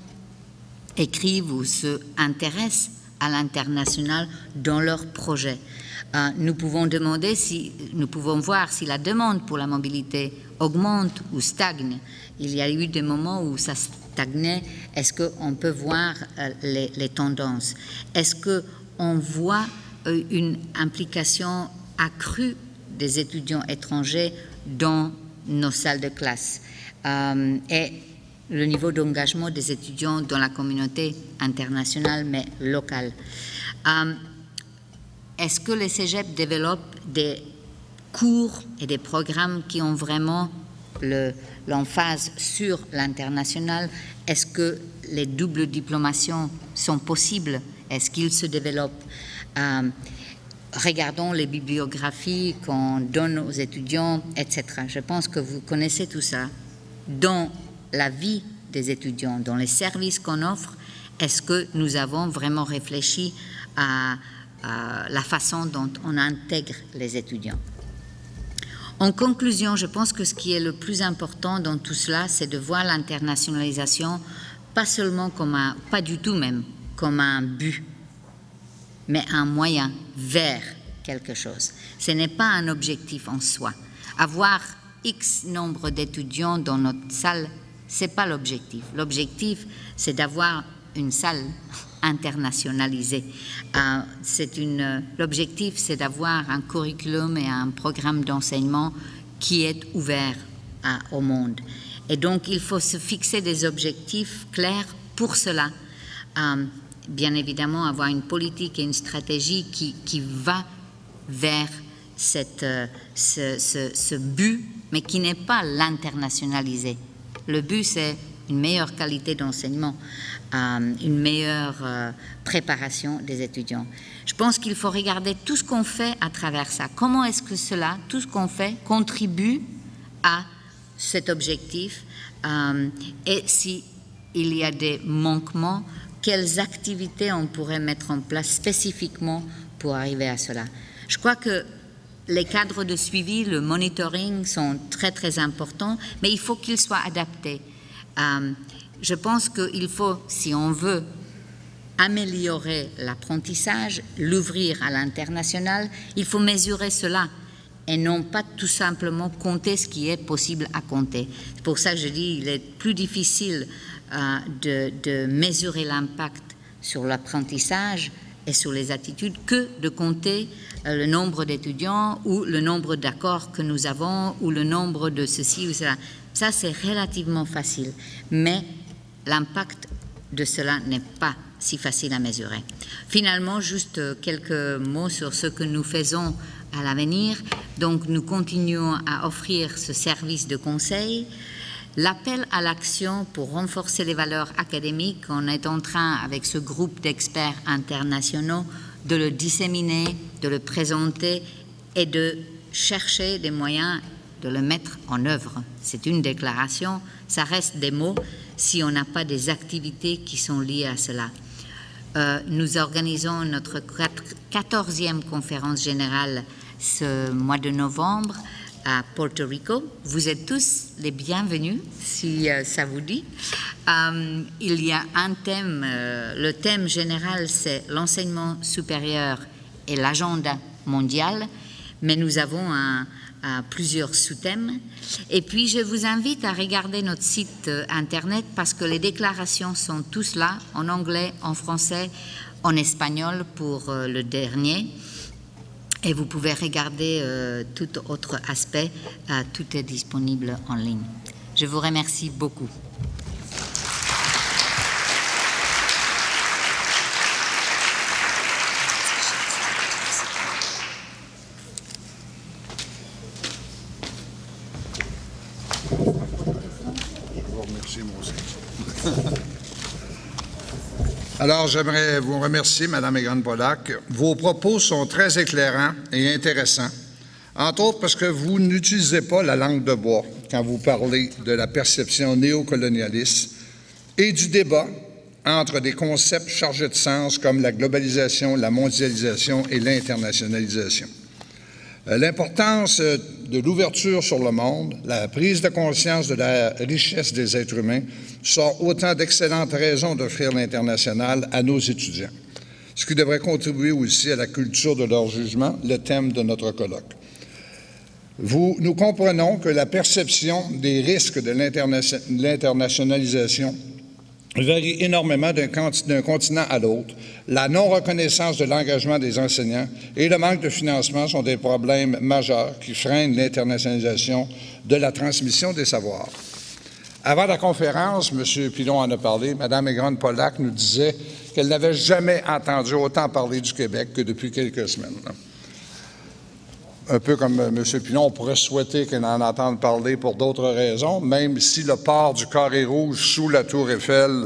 S2: écrivent ou se intéressent à l'international dans leurs projets. Euh, nous pouvons demander si, nous pouvons voir si la demande pour la mobilité augmente ou stagne. Il y a eu des moments où ça stagnait. Est-ce qu'on peut voir euh, les, tendances? Est-ce qu'on voit euh, une implication accrue des étudiants étrangers dans nos salles de classe? Euh, et le niveau d'engagement des étudiants dans la communauté internationale mais locale. Euh, est-ce que les cégeps développent des cours et des programmes qui ont vraiment l'emphase sur l'international? Est-ce que les doubles diplomations sont possibles? Est-ce qu'ils se développent? Euh, regardons les bibliographies qu'on donne aux étudiants, etc. Je pense que vous connaissez tout ça. Dans la vie des étudiants, dans les services qu'on offre, est-ce que nous avons vraiment réfléchi à, la façon dont on intègre les étudiants? En conclusion, je pense que ce qui est le plus important dans tout cela, c'est de voir l'internationalisation pas seulement comme un, pas du tout même, comme un but, mais un moyen vers quelque chose. Ce n'est pas un objectif en soi. Avoir X nombre d'étudiants dans notre salle, c'est pas l'objectif. L'objectif, c'est d'avoir une salle (laughs) internationalisée. Euh, c'est une, l'objectif, c'est d'avoir un curriculum et un programme d'enseignement qui est ouvert au monde. Et donc, il faut se fixer des objectifs clairs pour cela. Euh, bien évidemment, avoir une politique et une stratégie qui, qui va vers cette, euh, ce, ce, ce but, mais qui n'est pas l'internationaliser. Le but, c'est une meilleure qualité d'enseignement, euh, une meilleure euh, préparation des étudiants. Je pense qu'il faut regarder tout ce qu'on fait à travers ça. Comment est-ce que cela, tout ce qu'on fait, contribue à cet objectif euh, et s'il y a des manquements, quelles activités on pourrait mettre en place spécifiquement pour arriver à cela? Je crois que les cadres de suivi, le monitoring sont très très importants, mais il faut qu'ils soient adaptés. Euh, je pense qu'il faut, si on veut améliorer l'apprentissage, l'ouvrir à l'international, il faut mesurer cela et non pas tout simplement compter ce qui est possible à compter. C'est pour ça que je dis qu'il est plus difficile euh, de, de mesurer l'impact sur l'apprentissage et sur les attitudes que de compter euh, le nombre d'étudiants ou le nombre d'accords que nous avons ou le nombre de ceci ou cela. Ça, c'est relativement facile, mais l'impact de cela n'est pas si facile à mesurer. Finalement, juste quelques mots sur ce que nous faisons à l'avenir. Donc, nous continuons à offrir ce service de conseil. L'appel à l'action pour renforcer les valeurs académiques, on est en train, avec ce groupe d'experts internationaux, de le disséminer, de le présenter et de chercher des moyens de le mettre en œuvre. C'est une déclaration, ça reste des mots si on n'a pas des activités qui sont liées à cela. Euh, nous organisons notre 14e conférence générale ce mois de novembre à Porto Rico. Vous êtes tous les bienvenus si euh, ça vous dit. Euh, il y a un thème, le thème général c'est l'enseignement supérieur et l'agenda mondial, mais nous avons plusieurs sous-thèmes. Et puis, je vous invite à regarder notre site euh, Internet parce que les déclarations sont tous là, en anglais, en français, en espagnol pour euh, le dernier. Et vous pouvez regarder euh, tout autre aspect. tout est disponible en ligne. Je vous remercie beaucoup.
S3: Alors, j'aimerais vous remercier, Mme Egan Pollack. Vos propos sont très éclairants et intéressants, entre autres parce que vous n'utilisez pas la langue de bois quand vous parlez de la perception néocolonialiste et du débat entre des concepts chargés de sens comme la globalisation, la mondialisation et l'internationalisation. Euh, l'importance de l'ouverture sur le monde, la prise de conscience de la richesse des êtres humains sont autant d'excellentes raisons d'offrir l'international à nos étudiants, ce qui devrait contribuer aussi à la culture de leur jugement, le thème de notre colloque. Nous comprenons que la perception des risques de l'internationalisation varie énormément d'un continent à l'autre. La non-reconnaissance de l'engagement des enseignants et le manque de financement sont des problèmes majeurs qui freinent l'internationalisation de la transmission des savoirs. Avant la conférence, M. Pilon en a parlé, Mme Aigrande Pollack nous disait qu'elle n'avait jamais entendu autant parler du Québec que depuis quelques semaines un peu comme M. Pilon, on pourrait souhaiter qu'elle en entende parler pour d'autres raisons, même si le port du carré rouge sous la tour Eiffel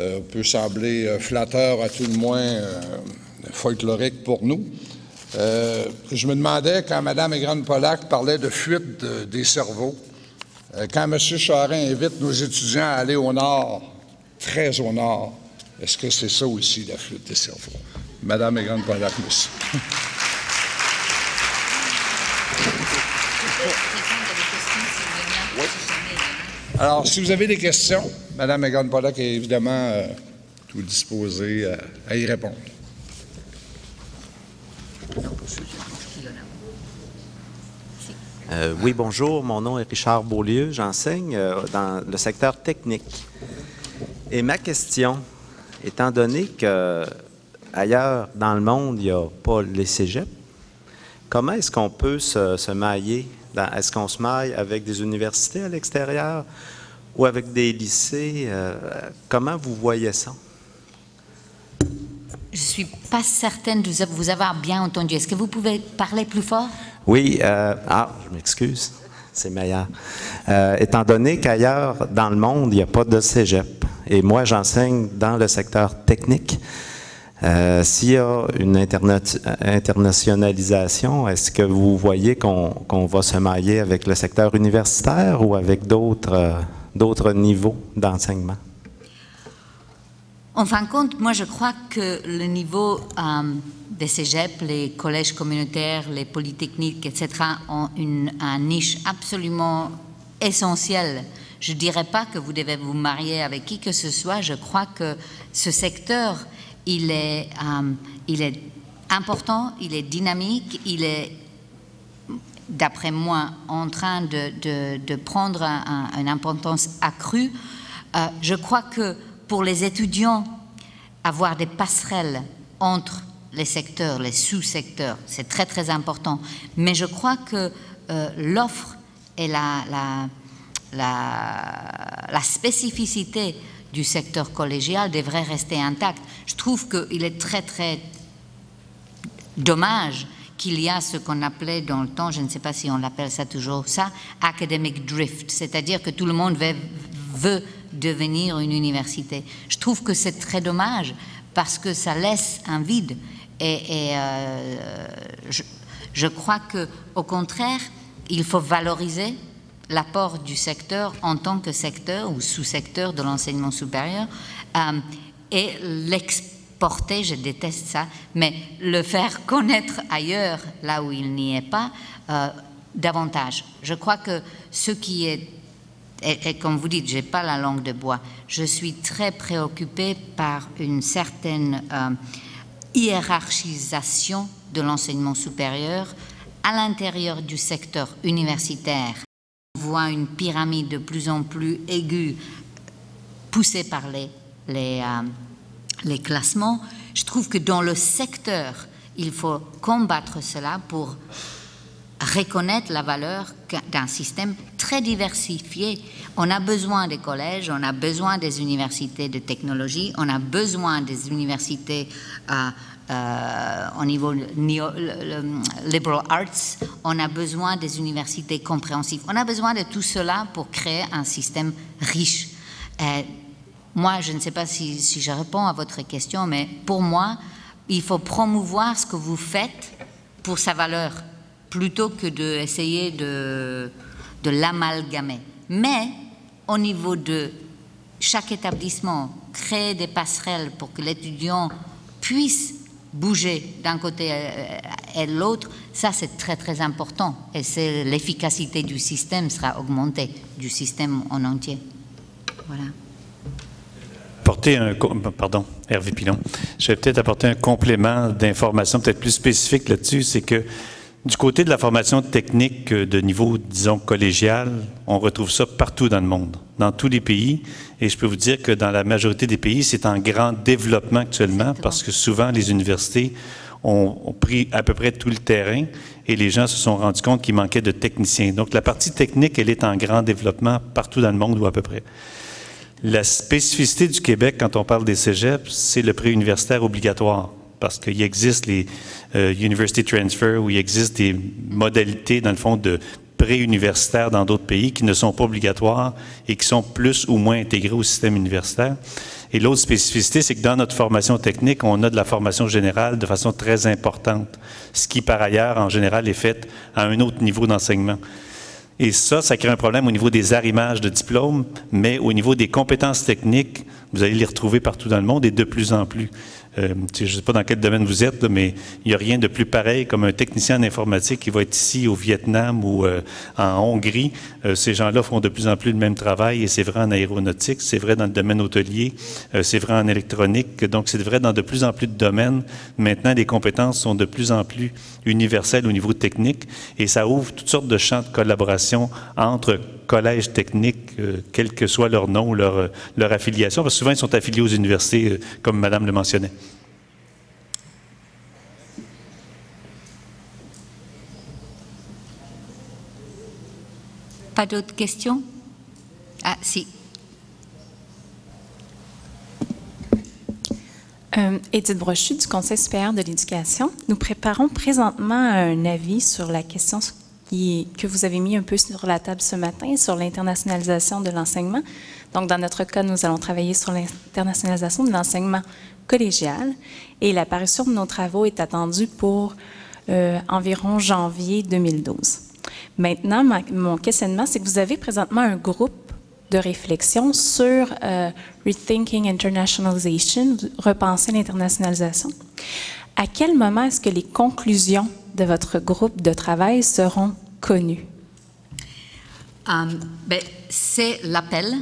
S3: euh, peut sembler euh, flatteur, à tout le moins euh, folklorique pour nous. je me demandais, quand Mme Egrande Pollack parlait de fuite des cerveaux, quand M. Charest invite nos étudiants à aller au nord, très au nord, est-ce que c'est ça aussi la fuite des cerveaux? Madame Egan Pollack, (laughs) merci. Alors, si vous avez des questions, Mme Megan Pollack est évidemment euh, tout disposée euh, à y répondre.
S4: Euh, oui, bonjour. Mon nom est Richard Beaulieu. J'enseigne dans le secteur technique. Et ma question, étant donné que ailleurs dans le monde, il n'y a pas les cégeps, comment est-ce qu'on peut se mailler est-ce qu'on se maille avec des universités à l'extérieur ou avec des lycées? Euh, comment vous voyez ça?
S2: Je ne suis pas certaine de vous avoir bien entendu. Est-ce que vous pouvez parler plus fort?
S4: Oui. Euh, ah, je m'excuse. C'est meilleur. Euh, étant donné qu'ailleurs dans le monde, il n'y a pas de cégep, et moi j'enseigne dans le secteur technique, euh, s'il y a une internationalisation, est-ce que vous voyez qu'on va se mailler avec le secteur universitaire ou avec d'autres euh, niveaux d'enseignement?
S2: En fin de compte, moi je crois que le niveau euh, des cégeps, les collèges communautaires, les polytechniques, etc., ont une, niche absolument essentielle. Je ne dirais pas que vous devez vous marier avec qui que ce soit, je crois que ce secteur il est, euh, il est important, il est dynamique, il est, d'après moi, en train de, prendre une importance accrue. Euh, je crois que pour les étudiants, avoir des passerelles entre les secteurs, les sous-secteurs, c'est très très important. Mais je crois que euh, l'offre et la, la, la spécificité du secteur collégial devrait rester intact. Je trouve qu'il est très, très dommage qu'il y a ce qu'on appelait dans le temps, je ne sais pas si on l'appelle ça toujours ça, academic drift, c'est-à-dire que tout le monde veut, devenir une université. Je trouve que c'est très dommage parce que ça laisse un vide et, euh, je, je, crois que au contraire, il faut valoriser l'apport du secteur en tant que secteur ou sous-secteur de l'enseignement supérieur euh, et l'exporter, je déteste ça, mais le faire (laughs) connaître ailleurs, là où il n'y est pas, euh, davantage. Je crois que ce qui est, et, comme vous dites, j'ai pas la langue de bois, je suis très préoccupée par une certaine euh, hiérarchisation de l'enseignement supérieur à l'intérieur du secteur universitaire voit une pyramide de plus en plus aiguë poussée par les, les, euh, les classements. Je trouve que dans le secteur, il faut combattre cela pour reconnaître la valeur d'un système très diversifié. On a besoin des collèges, on a besoin des universités de technologie, on a besoin des universités euh, au niveau liberal arts, on a besoin des universités compréhensives. On a besoin de tout cela pour créer un système riche. Euh, moi, je ne sais pas si, je réponds à votre question, mais pour moi, il faut promouvoir ce que vous faites pour sa valeur, plutôt que d'essayer de, de l'amalgamer. Mais au niveau de chaque établissement, créer des passerelles pour que l'étudiant puisse bouger d'un côté et de l'autre, ça c'est très très important et c'est l'efficacité du système sera augmentée, du système en entier. Voilà.
S1: Apporter un, pardon, Hervé Pilon, je vais peut-être apporter un complément d'information peut-être plus spécifique là-dessus, c'est que du côté de la formation technique de niveau, disons, collégial, on retrouve ça partout dans le monde, dans tous les pays. Et je peux vous dire que dans la majorité des pays, c'est en grand développement actuellement parce que souvent les universités ont, pris à peu près tout le terrain et les gens se sont rendus compte qu'il manquait de techniciens. Donc la partie technique, elle est en grand développement partout dans le monde ou à peu près. La spécificité du Québec, quand on parle des cégeps, c'est le pré-universitaire obligatoire parce qu'il existe les euh, University Transfer, où il existe des modalités, dans le fond, de pré-universitaires dans d'autres pays qui ne sont pas obligatoires et qui sont plus ou moins intégrés au système universitaire. Et l'autre spécificité, c'est que dans notre formation technique, on a de la formation générale de façon très importante, ce qui par ailleurs, en général, est fait à un autre niveau d'enseignement. Et ça, ça crée un problème au niveau des arrimages de diplômes, mais au niveau des compétences techniques, vous allez les retrouver partout dans le monde et de plus en plus. Euh, je ne sais pas dans quel domaine vous êtes, mais il n'y a rien de plus pareil comme un technicien en informatique qui va être ici au Vietnam ou euh, en Hongrie. Euh, ces gens-là font de plus en plus le même travail et c'est vrai en aéronautique, c'est vrai dans le domaine hôtelier, c'est vrai en électronique. Donc, c'est vrai dans de plus en plus de domaines. Maintenant, les compétences sont de plus en plus universelles au niveau technique et ça ouvre toutes sortes de champs de collaboration entre collèges techniques, quel que soit leur nom, leur, leur affiliation, parce que souvent ils sont affiliés aux universités, comme Madame le mentionnait.
S2: Pas d'autres questions? Ah, si.
S5: Euh, Edith Brochu du Conseil supérieur de l'éducation. Nous préparons présentement un avis sur la question que vous avez mis un peu sur la table ce matin, sur l'internationalisation de l'enseignement. Donc, dans notre cas, nous allons travailler sur l'internationalisation de l'enseignement collégial et l'apparition de nos travaux est attendue pour euh, environ janvier 2012. Maintenant, mon questionnement, c'est que vous avez présentement un groupe de réflexion sur euh, Rethinking Internationalization, repenser l'internationalisation. À quel moment est-ce que les conclusions de votre groupe de travail seront connues?
S2: Um, ben, c'est l'appel.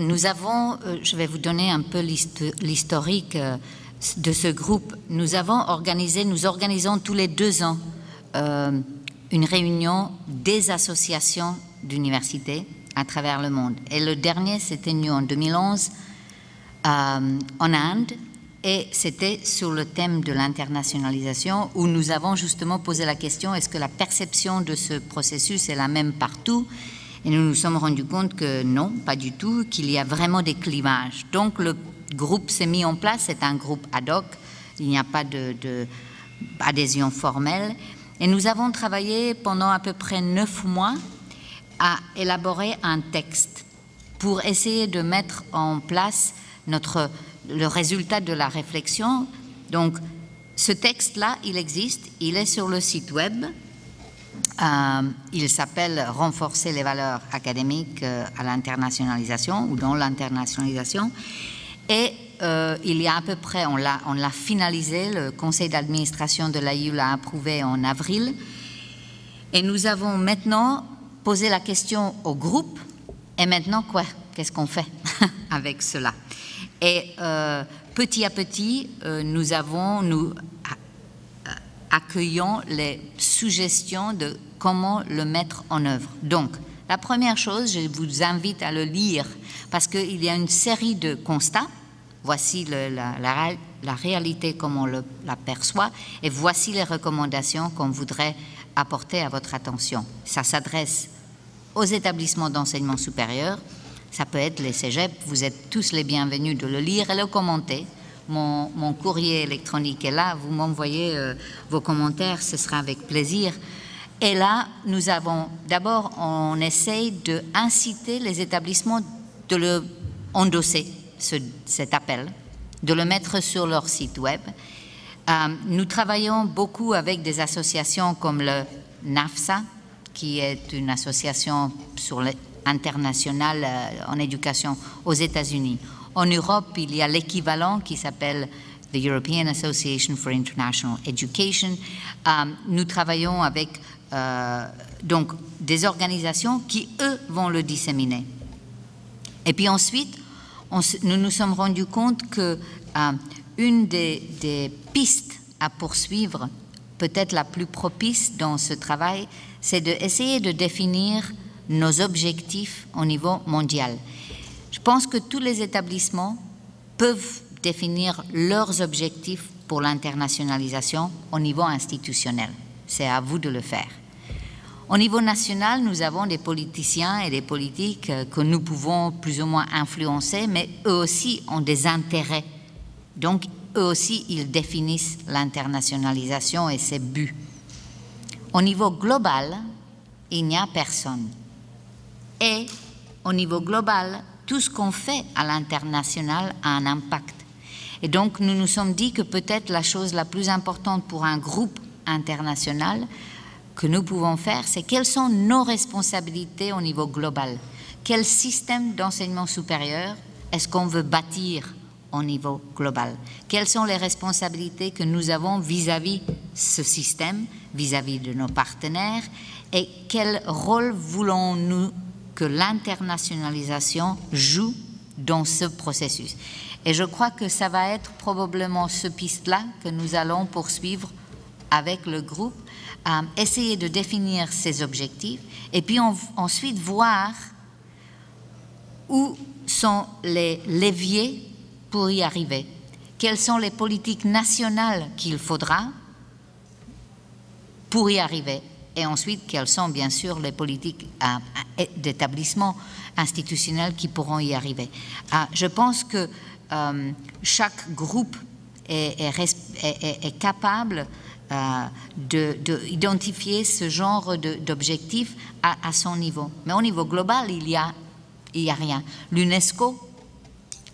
S2: Nous avons, euh, je vais vous donner un peu l'historique de ce groupe. Nous avons organisé, nous organisons tous les deux ans euh, une réunion des associations d'universités à travers le monde. Et le dernier s'est tenu en 2011 euh, en Inde et c'était sur le thème de l'internationalisation où nous avons justement posé la question est-ce que la perception de ce processus est la même partout? Et nous nous sommes rendus compte que non, pas du tout, qu'il y a vraiment des clivages. Donc le groupe s'est mis en place, c'est un groupe ad hoc, il n'y a pas d'adhésion de, formelle, et nous avons travaillé pendant à peu près neuf mois à élaborer un texte pour essayer de mettre en place notre, le résultat de la réflexion. Donc, ce texte-là, il existe, il est sur le site web. Euh, il s'appelle Renforcer les valeurs académiques euh, à l'internationalisation ou dans l'internationalisation. Et euh, il y a à peu près, on l'a, on l'a finalisé, le conseil d'administration de l'AIU l'a approuvé en avril. Et nous avons maintenant posé la question au groupe, et maintenant quoi? Qu'est-ce qu'on fait (laughs) avec cela? Et euh, petit à petit, euh, nous avons, nous accueillons les suggestions de comment le mettre en œuvre. Donc, la première chose, je vous invite à le lire parce qu'il y a une série de constats. Voici la, réalité comme on l'aperçoit et voici les recommandations qu'on voudrait apporter à votre attention. Ça s'adresse aux établissements d'enseignement supérieur. Ça peut être les cégeps. Vous êtes tous les bienvenus de le lire et le commenter. Mon, courrier électronique est là. Vous m'envoyez euh, vos commentaires, ce sera avec plaisir. Et là, nous avons d'abord, on essaye de inciter les établissements de le endosser, cet appel, de le mettre sur leur site web. Euh, nous travaillons beaucoup avec des associations comme le NAFSA, qui est une association sur internationale euh, en éducation aux États-Unis. En Europe, il y a l'équivalent qui s'appelle the European Association for International Education. Euh, nous travaillons avec donc des organisations qui, eux, vont le disséminer. Et puis ensuite, nous nous sommes rendus compte que euh, une des, pistes à poursuivre, peut-être la plus propice dans ce travail, c'est d'essayer de définir nos objectifs au niveau mondial. Je pense que tous les établissements peuvent définir leurs objectifs pour l'internationalisation au niveau institutionnel. C'est à vous de le faire. Au niveau national, nous avons des politiciens et des politiques euh, que nous pouvons plus ou moins influencer, mais eux aussi ont des intérêts. Donc, eux aussi, ils définissent l'internationalisation et ses buts. Au niveau global, il n'y a personne. Et au niveau global, tout ce qu'on fait à l'international a un impact. Et donc, nous nous sommes dit que peut-être la chose la plus importante pour un groupe international, que nous pouvons faire, c'est quelles sont nos responsabilités au niveau global. Quel système d'enseignement supérieur est-ce qu'on veut bâtir au niveau global? Quelles sont les responsabilités que nous avons vis-à-vis ce système, vis-à-vis de nos partenaires? Et quel rôle voulons-nous que l'internationalisation joue dans ce processus. Et je crois que ça va être probablement ce piste-là que nous allons poursuivre avec le groupe, essayer de définir ces objectifs et puis ensuite voir où sont les leviers pour y arriver. Quelles sont les politiques nationales qu'il faudra pour y arriver Et ensuite, quelles sont bien sûr les politiques d'établissement institutionnel qui pourront y arriver ah, Je pense que euh, chaque groupe est, capable euh, d'identifier ce genre d'objectifs à, son niveau. Mais au niveau global, il y a n'y a rien. L'UNESCO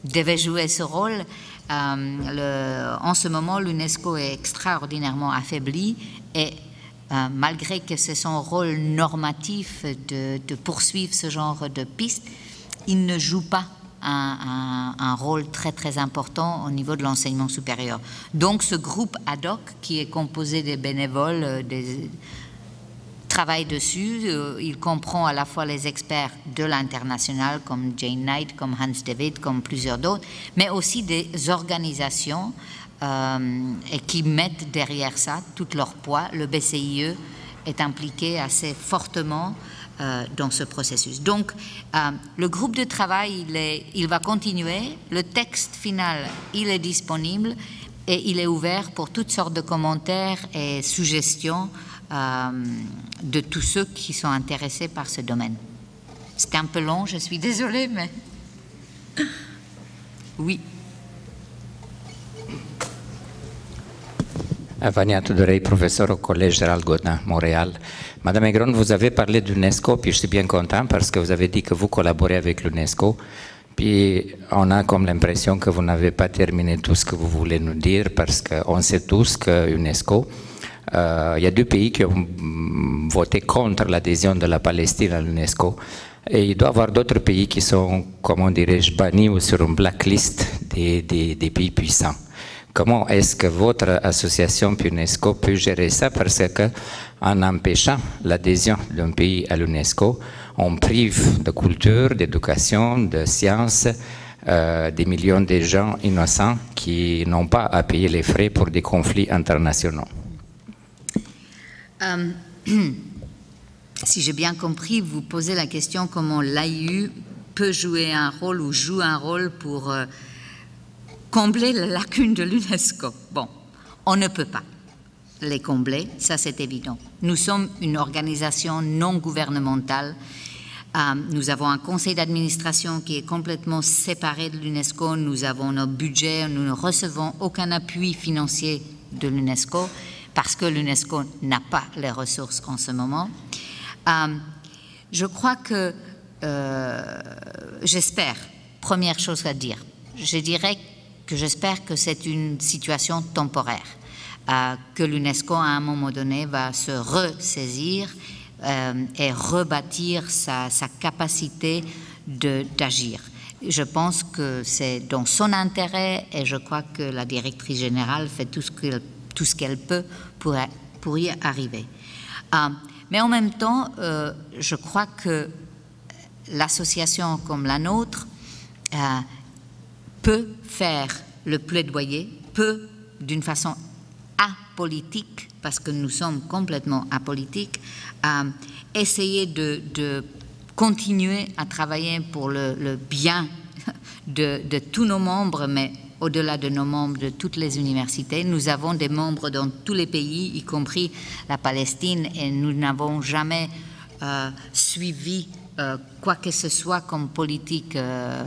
S2: devait jouer ce rôle. Euh, en ce moment, l'UNESCO est extraordinairement affaibli et euh, malgré que c'est son rôle normatif de, poursuivre ce genre de piste, il ne joue pas un, rôle très très important au niveau de l'enseignement supérieur. Donc ce groupe ad hoc qui est composé des bénévoles, euh, des, travaille dessus. Euh, il comprend à la fois les experts de l'international comme Jane Knight, comme Hans David, comme plusieurs d'autres, mais aussi des organisations et qui mettent derrière ça tout leur poids. Le BCIE est impliqué assez fortement euh, dans ce processus. Donc, le groupe de travail, il, va continuer. Le texte final, il est disponible et il est ouvert pour toutes sortes de commentaires et suggestions euh, de tous ceux qui sont intéressés par ce domaine. C'était un peu long, je suis désolée, mais... (laughs) Oui.
S6: Vania Tudorei, professeur au Collège Gérald Montréal. Madame Egron, vous avez parlé d'UNESCO, puis je suis bien content parce que vous avez dit que vous collaborez avec l'UNESCO. Puis on a comme l'impression que vous n'avez pas terminé tout ce que vous voulez nous dire parce qu'on sait tous que l'UNESCO, euh, il y a deux pays qui ont voté contre l'adhésion de la Palestine à l'UNESCO. Et il doit y avoir d'autres pays qui sont, comment dirais-je, bannis ou sur une blacklist des, pays puissants. Comment est-ce que votre association UNESCO peut gérer ça? Parce que en empêchant l'adhésion d'un pays à l'UNESCO, on prive de culture, d'éducation, de sciences euh, des millions de gens innocents qui n'ont pas à payer les frais pour des conflits internationaux.
S2: Euh, (clears throat) si j'ai bien compris, vous posez la question comment l'AIU peut jouer un rôle ou joue un rôle pour euh, combler la lacune de l'UNESCO. Bon, on ne peut pas les combler, ça c'est évident. Nous sommes une organisation non gouvernementale. Euh, nous avons un conseil d'administration qui est complètement séparé de l'UNESCO. Nous avons nos budgets, nous ne recevons aucun appui financier de l'UNESCO parce que l'UNESCO n'a pas les ressources en ce moment. Euh, je crois que, euh, j'espère, première chose à dire, je dirais que j'espère que c'est une situation temporaire, euh, que l'UNESCO à un moment donné va se ressaisir et rebâtir sa, sa capacité d'agir. Je pense que c'est dans son intérêt et je crois que la directrice générale fait tout ce qu'elle tout peut pour, pour, y arriver. Euh, mais en même temps, euh, je crois que l'association comme la nôtre euh, peut faire le plaidoyer, peut d'une façon apolitique, parce que nous sommes complètement apolitiques, essayer de, continuer à travailler pour le, bien de, de, tous nos membres, mais au-delà de nos membres de toutes les universités. Nous avons des membres dans tous les pays, y compris la Palestine, et nous n'avons jamais euh, suivi euh, quoi que ce soit comme politique euh,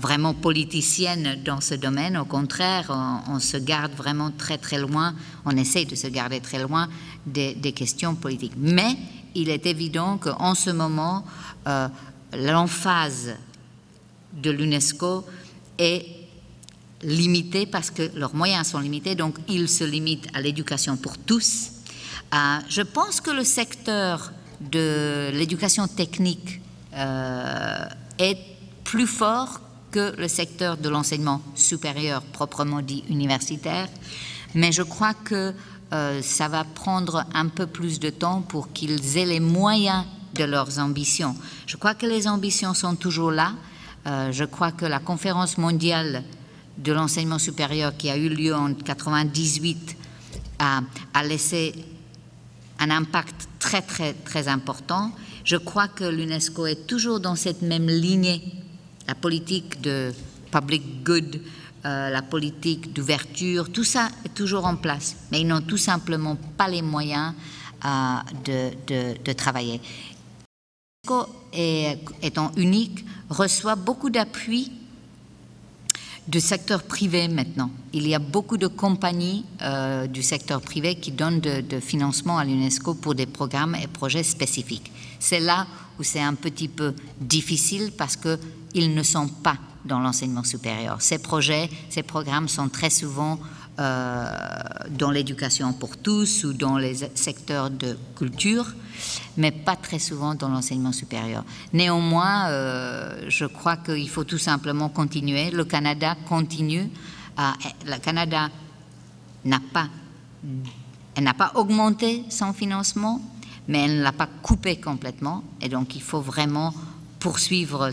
S2: vraiment politicienne dans ce domaine. Au contraire, on, se garde vraiment très très loin, on essaie de se garder très loin des, des questions politiques. Mais il est évident qu'en ce moment, l'emphase de l'UNESCO est limités parce que leurs moyens sont limités, donc ils se limitent à l'éducation pour tous. Euh, je pense que le secteur de l'éducation technique euh, est plus fort que le secteur de l'enseignement supérieur proprement dit universitaire, mais je crois que euh, ça va prendre un peu plus de temps pour qu'ils aient les moyens de leurs ambitions. Je crois que les ambitions sont toujours là. Euh, je crois que la conférence mondiale de l'enseignement supérieur qui a eu lieu en 1998 a, a laissé un impact très très très important. Je crois que l'UNESCO est toujours dans cette même lignée, la politique de public good, euh, la politique d'ouverture, tout ça est toujours en place, mais ils n'ont tout simplement pas les moyens euh, de, de, travailler. L'UNESCO, étant unique, reçoit beaucoup d'appui du secteur privé maintenant. Il y a beaucoup de compagnies euh, du secteur privé qui donnent de, de financement à l'UNESCO pour des programmes et projets spécifiques. C'est là où c'est un petit peu difficile parce qu'ils ne sont pas dans l'enseignement supérieur. Ces projets, ces programmes sont très souvent dans l'éducation pour tous ou dans les secteurs de culture, mais pas très souvent dans l'enseignement supérieur. Néanmoins, euh, je crois qu'il faut tout simplement continuer. Le Canada continue. Le Canada n'a pas, elle n'a pas augmenté son financement, mais elle ne l'a pas coupé complètement. Et donc, il faut vraiment poursuivre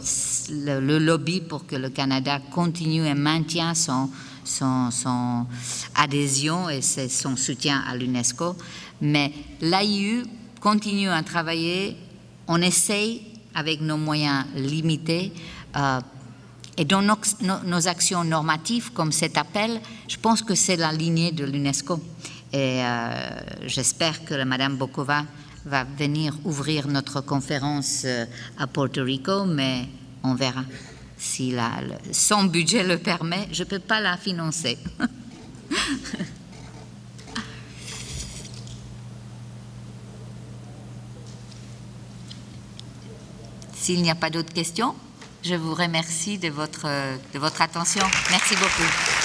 S2: le, lobby pour que le Canada continue et maintienne son, son, adhésion et son soutien à l'UNESCO. Mais l'AIU continue à travailler, on essaye avec nos moyens limités. Euh, et dans nos, actions normatives, comme cet appel, je pense que c'est la lignée de l'UNESCO. Et euh, j'espère que Mme Bokova va venir ouvrir notre conférence euh, à Porto Rico, mais on verra. Si la, son budget le permet, je ne peux pas la financer. (laughs) S'il n'y a pas d'autres questions, je vous remercie de votre, de votre attention. Merci beaucoup.